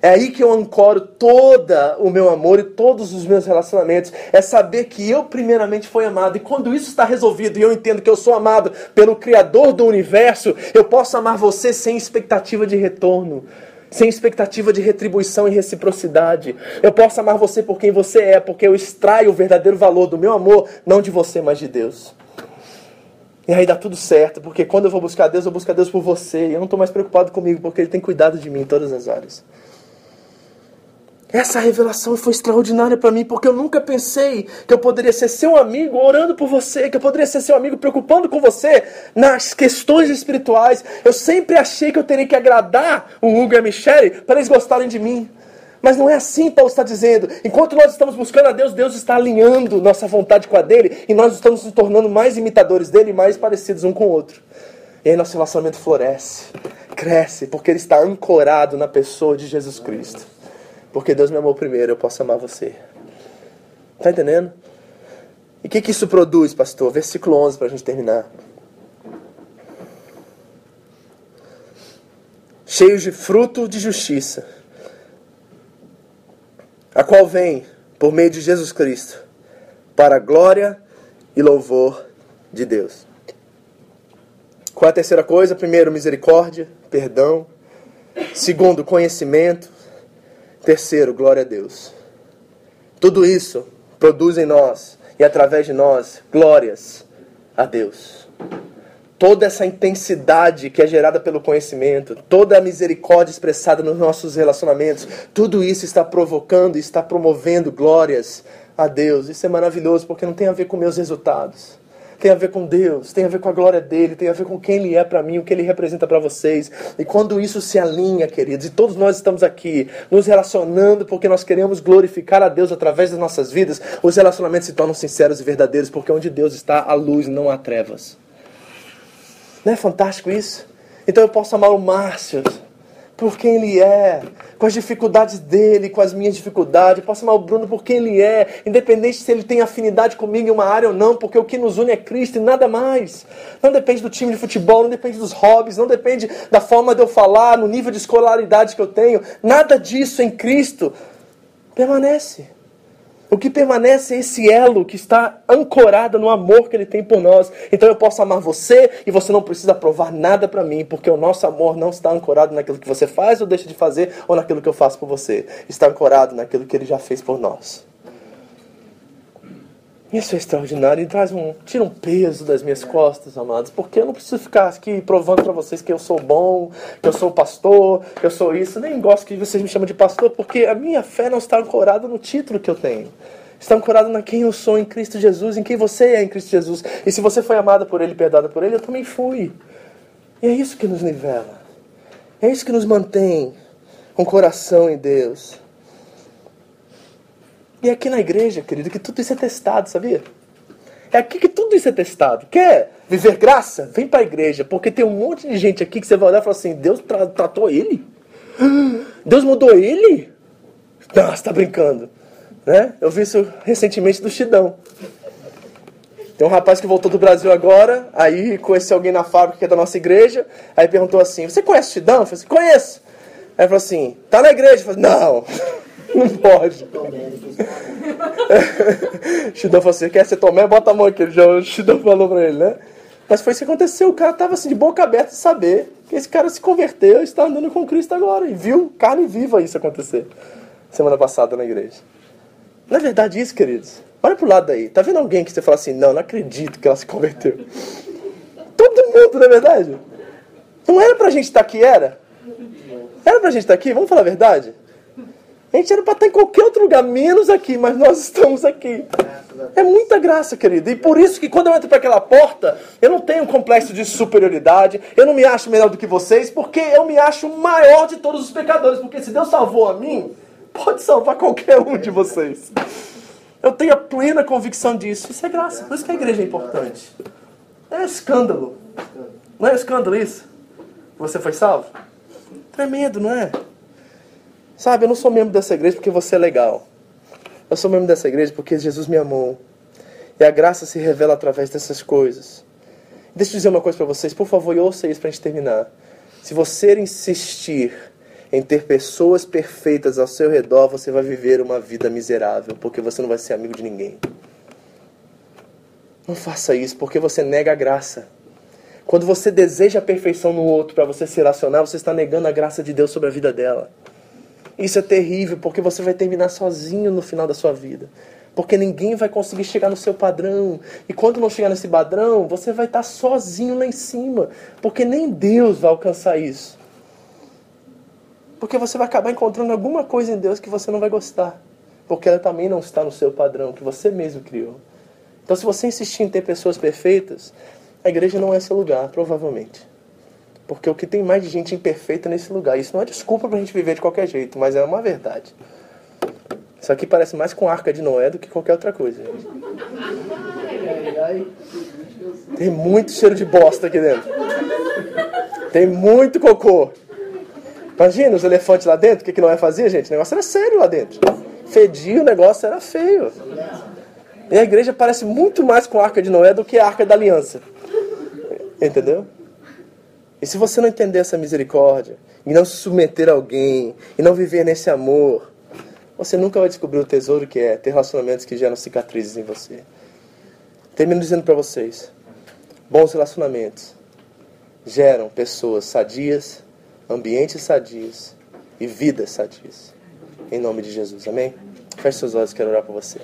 B: É aí que eu ancoro todo o meu amor e todos os meus relacionamentos. É saber que eu primeiramente fui amado. E quando isso está resolvido e eu entendo que eu sou amado pelo Criador do universo, eu posso amar você sem expectativa de retorno sem expectativa de retribuição e reciprocidade. Eu posso amar você por quem você é, porque eu extraio o verdadeiro valor do meu amor, não de você, mas de Deus. E aí dá tudo certo, porque quando eu vou buscar Deus, eu busco a Deus por você. E eu não estou mais preocupado comigo, porque Ele tem cuidado de mim em todas as áreas. Essa revelação foi extraordinária para mim, porque eu nunca pensei que eu poderia ser seu amigo orando por você, que eu poderia ser seu amigo preocupando com você nas questões espirituais. Eu sempre achei que eu teria que agradar o Hugo e a Michelle para eles gostarem de mim. Mas não é assim, Paulo está dizendo. Enquanto nós estamos buscando a Deus, Deus está alinhando nossa vontade com a dele e nós estamos nos tornando mais imitadores dele mais parecidos um com o outro. E aí nosso relacionamento floresce, cresce, porque ele está ancorado na pessoa de Jesus Cristo. Porque Deus me amou primeiro, eu posso amar você. Está entendendo? E o que, que isso produz, pastor? Versículo 11 para a gente terminar. Cheios de fruto de justiça a qual vem por meio de Jesus Cristo, para a glória e louvor de Deus. Qual é a terceira coisa? Primeiro, misericórdia, perdão. Segundo, conhecimento. Terceiro, glória a Deus. Tudo isso produz em nós e através de nós glórias a Deus toda essa intensidade que é gerada pelo conhecimento, toda a misericórdia expressada nos nossos relacionamentos, tudo isso está provocando, está promovendo glórias a Deus. Isso é maravilhoso porque não tem a ver com meus resultados. Tem a ver com Deus, tem a ver com a glória dele, tem a ver com quem ele é para mim, o que ele representa para vocês. E quando isso se alinha, queridos, e todos nós estamos aqui nos relacionando porque nós queremos glorificar a Deus através das nossas vidas, os relacionamentos se tornam sinceros e verdadeiros, porque onde Deus está, há luz, não há trevas. Não é fantástico isso? Então eu posso amar o Márcio por quem ele é, com as dificuldades dele, com as minhas dificuldades. Eu posso amar o Bruno por quem ele é, independente se ele tem afinidade comigo em uma área ou não, porque o que nos une é Cristo e nada mais. Não depende do time de futebol, não depende dos hobbies, não depende da forma de eu falar, no nível de escolaridade que eu tenho. Nada disso em Cristo permanece. O que permanece é esse elo que está ancorado no amor que ele tem por nós. Então eu posso amar você e você não precisa provar nada para mim, porque o nosso amor não está ancorado naquilo que você faz ou deixa de fazer ou naquilo que eu faço por você. Está ancorado naquilo que ele já fez por nós. Isso é extraordinário e traz um, tira um peso das minhas costas, amados, porque eu não preciso ficar aqui provando para vocês que eu sou bom, que eu sou pastor, que eu sou isso. Nem gosto que vocês me chamam de pastor, porque a minha fé não está ancorada no título que eu tenho. Está ancorada na quem eu sou em Cristo Jesus, em quem você é em Cristo Jesus. E se você foi amado por Ele, perdoado por Ele, eu também fui. E é isso que nos nivela. É isso que nos mantém com coração em Deus. E é aqui na igreja, querido, que tudo isso é testado, sabia? É aqui que tudo isso é testado. Quer viver graça? Vem para a igreja, porque tem um monte de gente aqui que você vai olhar e falar assim: Deus tra tratou ele? Deus mudou ele? Não, você está brincando. Né? Eu vi isso recentemente do Chidão. Tem um rapaz que voltou do Brasil agora, aí conheceu alguém na fábrica que é da nossa igreja, aí perguntou assim: Você conhece o Chidão? Eu falei assim: Conheço. Aí falou assim: Tá na igreja? Eu falei: Não. Não pode. <laughs> Shidão falou assim: quer ser Tomé? Bota a mão aqui. O Shidão falou pra ele, né? Mas foi isso que aconteceu. O cara tava assim de boca aberta de saber que esse cara se converteu e está andando com Cristo agora. E viu carne viva isso acontecer semana passada na igreja. Não é verdade isso, queridos? Olha pro lado aí. Tá vendo alguém que você fala assim: não, não acredito que ela se converteu? Todo mundo, não é verdade? Não era pra gente estar aqui, era? Era pra gente estar aqui? Vamos falar a verdade? A gente era para estar em qualquer outro lugar, menos aqui, mas nós estamos aqui. É muita graça, querido. E por isso que quando eu entro para aquela porta, eu não tenho um complexo de superioridade, eu não me acho melhor do que vocês, porque eu me acho maior de todos os pecadores. Porque se Deus salvou a mim, pode salvar qualquer um de vocês. Eu tenho a plena convicção disso. Isso é graça. Por isso que a igreja é importante. É escândalo. Não é escândalo isso? Você foi salvo? Tremendo, não é? Sabe, eu não sou membro dessa igreja porque você é legal. Eu sou membro dessa igreja porque Jesus me amou. E a graça se revela através dessas coisas. Deixa eu dizer uma coisa para vocês, por favor, ouça isso para gente terminar. Se você insistir em ter pessoas perfeitas ao seu redor, você vai viver uma vida miserável, porque você não vai ser amigo de ninguém. Não faça isso, porque você nega a graça. Quando você deseja a perfeição no outro para você se relacionar, você está negando a graça de Deus sobre a vida dela. Isso é terrível, porque você vai terminar sozinho no final da sua vida. Porque ninguém vai conseguir chegar no seu padrão. E quando não chegar nesse padrão, você vai estar sozinho lá em cima. Porque nem Deus vai alcançar isso. Porque você vai acabar encontrando alguma coisa em Deus que você não vai gostar. Porque ela também não está no seu padrão, que você mesmo criou. Então, se você insistir em ter pessoas perfeitas, a igreja não é seu lugar, provavelmente. Porque o que tem mais de gente imperfeita nesse lugar. Isso não é desculpa para a gente viver de qualquer jeito, mas é uma verdade. Isso aqui parece mais com arca de Noé do que qualquer outra coisa. Tem muito cheiro de bosta aqui dentro. Tem muito cocô. Imagina os elefantes lá dentro, o que, que Noé fazia, gente? O negócio era sério lá dentro. Fedia, o negócio era feio. E a igreja parece muito mais com a arca de Noé do que a arca da aliança. Entendeu? E se você não entender essa misericórdia, e não se submeter a alguém, e não viver nesse amor, você nunca vai descobrir o tesouro que é ter relacionamentos que geram cicatrizes em você. Termino dizendo para vocês: bons relacionamentos geram pessoas sadias, ambientes sadios e vidas sadias. Em nome de Jesus, amém? Feche seus olhos, quero orar por você.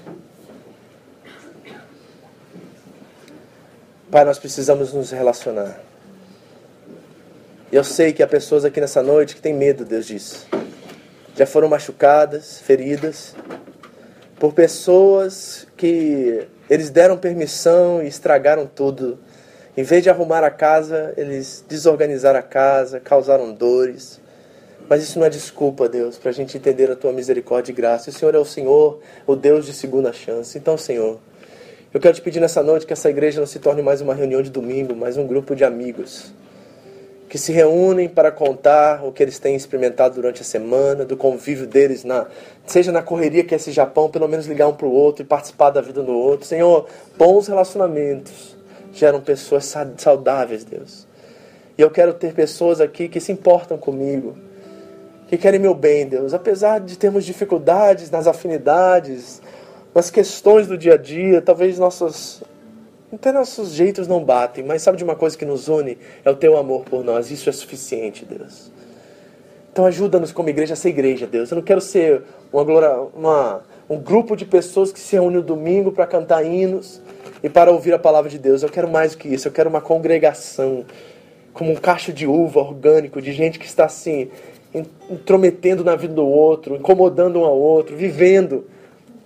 B: Pai, nós precisamos nos relacionar. Eu sei que há pessoas aqui nessa noite que têm medo, Deus disso já foram machucadas, feridas, por pessoas que eles deram permissão e estragaram tudo. Em vez de arrumar a casa, eles desorganizaram a casa, causaram dores. Mas isso não é desculpa, Deus, para a gente entender a tua misericórdia e graça. O Senhor é o Senhor, o Deus de segunda chance. Então, Senhor, eu quero te pedir nessa noite que essa igreja não se torne mais uma reunião de domingo, mas um grupo de amigos que se reúnem para contar o que eles têm experimentado durante a semana, do convívio deles, na, seja na correria que é esse Japão, pelo menos ligar um para o outro e participar da vida do outro. Senhor, bons relacionamentos geram pessoas saudáveis, Deus. E eu quero ter pessoas aqui que se importam comigo, que querem meu bem, Deus. Apesar de termos dificuldades nas afinidades, nas questões do dia a dia, talvez nossas até nossos jeitos não batem, mas sabe de uma coisa que nos une? É o teu amor por nós. Isso é suficiente, Deus. Então ajuda-nos como igreja a ser igreja, Deus. Eu não quero ser uma, uma, um grupo de pessoas que se reúne no domingo para cantar hinos e para ouvir a palavra de Deus. Eu quero mais do que isso. Eu quero uma congregação, como um cacho de uva orgânico, de gente que está assim, intrometendo na vida do outro, incomodando um ao outro, vivendo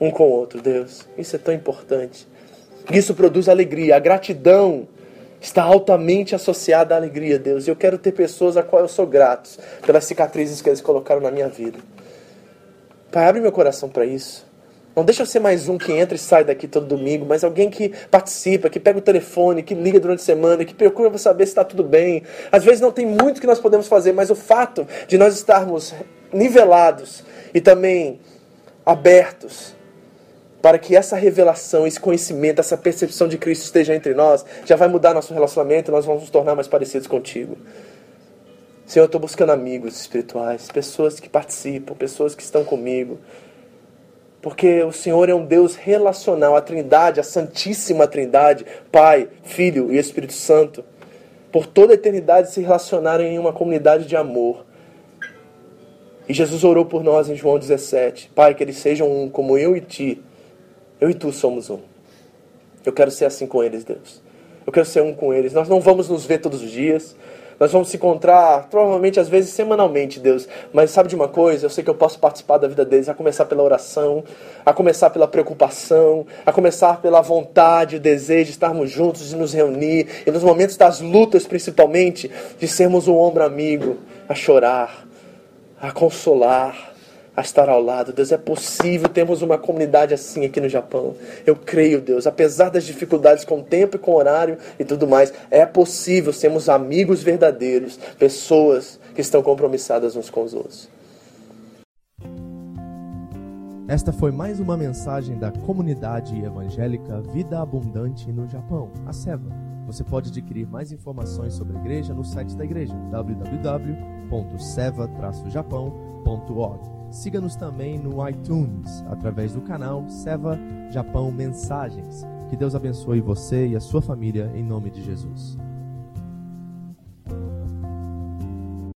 B: um com o outro, Deus. Isso é tão importante. Isso produz alegria. A gratidão está altamente associada à alegria, Deus. E eu quero ter pessoas a qual eu sou grato pelas cicatrizes que eles colocaram na minha vida. Pai, abre meu coração para isso. Não deixa eu ser mais um que entra e sai daqui todo domingo, mas alguém que participa, que pega o telefone, que liga durante a semana, que procura saber se está tudo bem. Às vezes não tem muito que nós podemos fazer, mas o fato de nós estarmos nivelados e também abertos para que essa revelação, esse conhecimento, essa percepção de Cristo esteja entre nós, já vai mudar nosso relacionamento nós vamos nos tornar mais parecidos contigo. Senhor, eu estou buscando amigos espirituais, pessoas que participam, pessoas que estão comigo. Porque o Senhor é um Deus relacional, a Trindade, a Santíssima Trindade, Pai, Filho e Espírito Santo, por toda a eternidade se relacionaram em uma comunidade de amor. E Jesus orou por nós em João 17: Pai, que eles sejam um como eu e ti eu e tu somos um. Eu quero ser assim com eles, Deus. Eu quero ser um com eles. Nós não vamos nos ver todos os dias. Nós vamos se encontrar, provavelmente, às vezes, semanalmente, Deus. Mas sabe de uma coisa? Eu sei que eu posso participar da vida deles, a começar pela oração, a começar pela preocupação, a começar pela vontade, o desejo de estarmos juntos, de nos reunir, e nos momentos das lutas, principalmente, de sermos um ombro amigo, a chorar, a consolar, a estar ao lado. Deus, é possível termos uma comunidade assim aqui no Japão. Eu creio, Deus, apesar das dificuldades com o tempo e com o horário e tudo mais, é possível sermos amigos verdadeiros, pessoas que estão compromissadas uns com os outros.
A: Esta foi mais uma mensagem da comunidade evangélica Vida Abundante no Japão, a SEVA. Você pode adquirir mais informações sobre a igreja no site da igreja www.seva-japão.org. Siga-nos também no iTunes, através do canal Seva Japão Mensagens. Que Deus abençoe você e a sua família em nome de Jesus.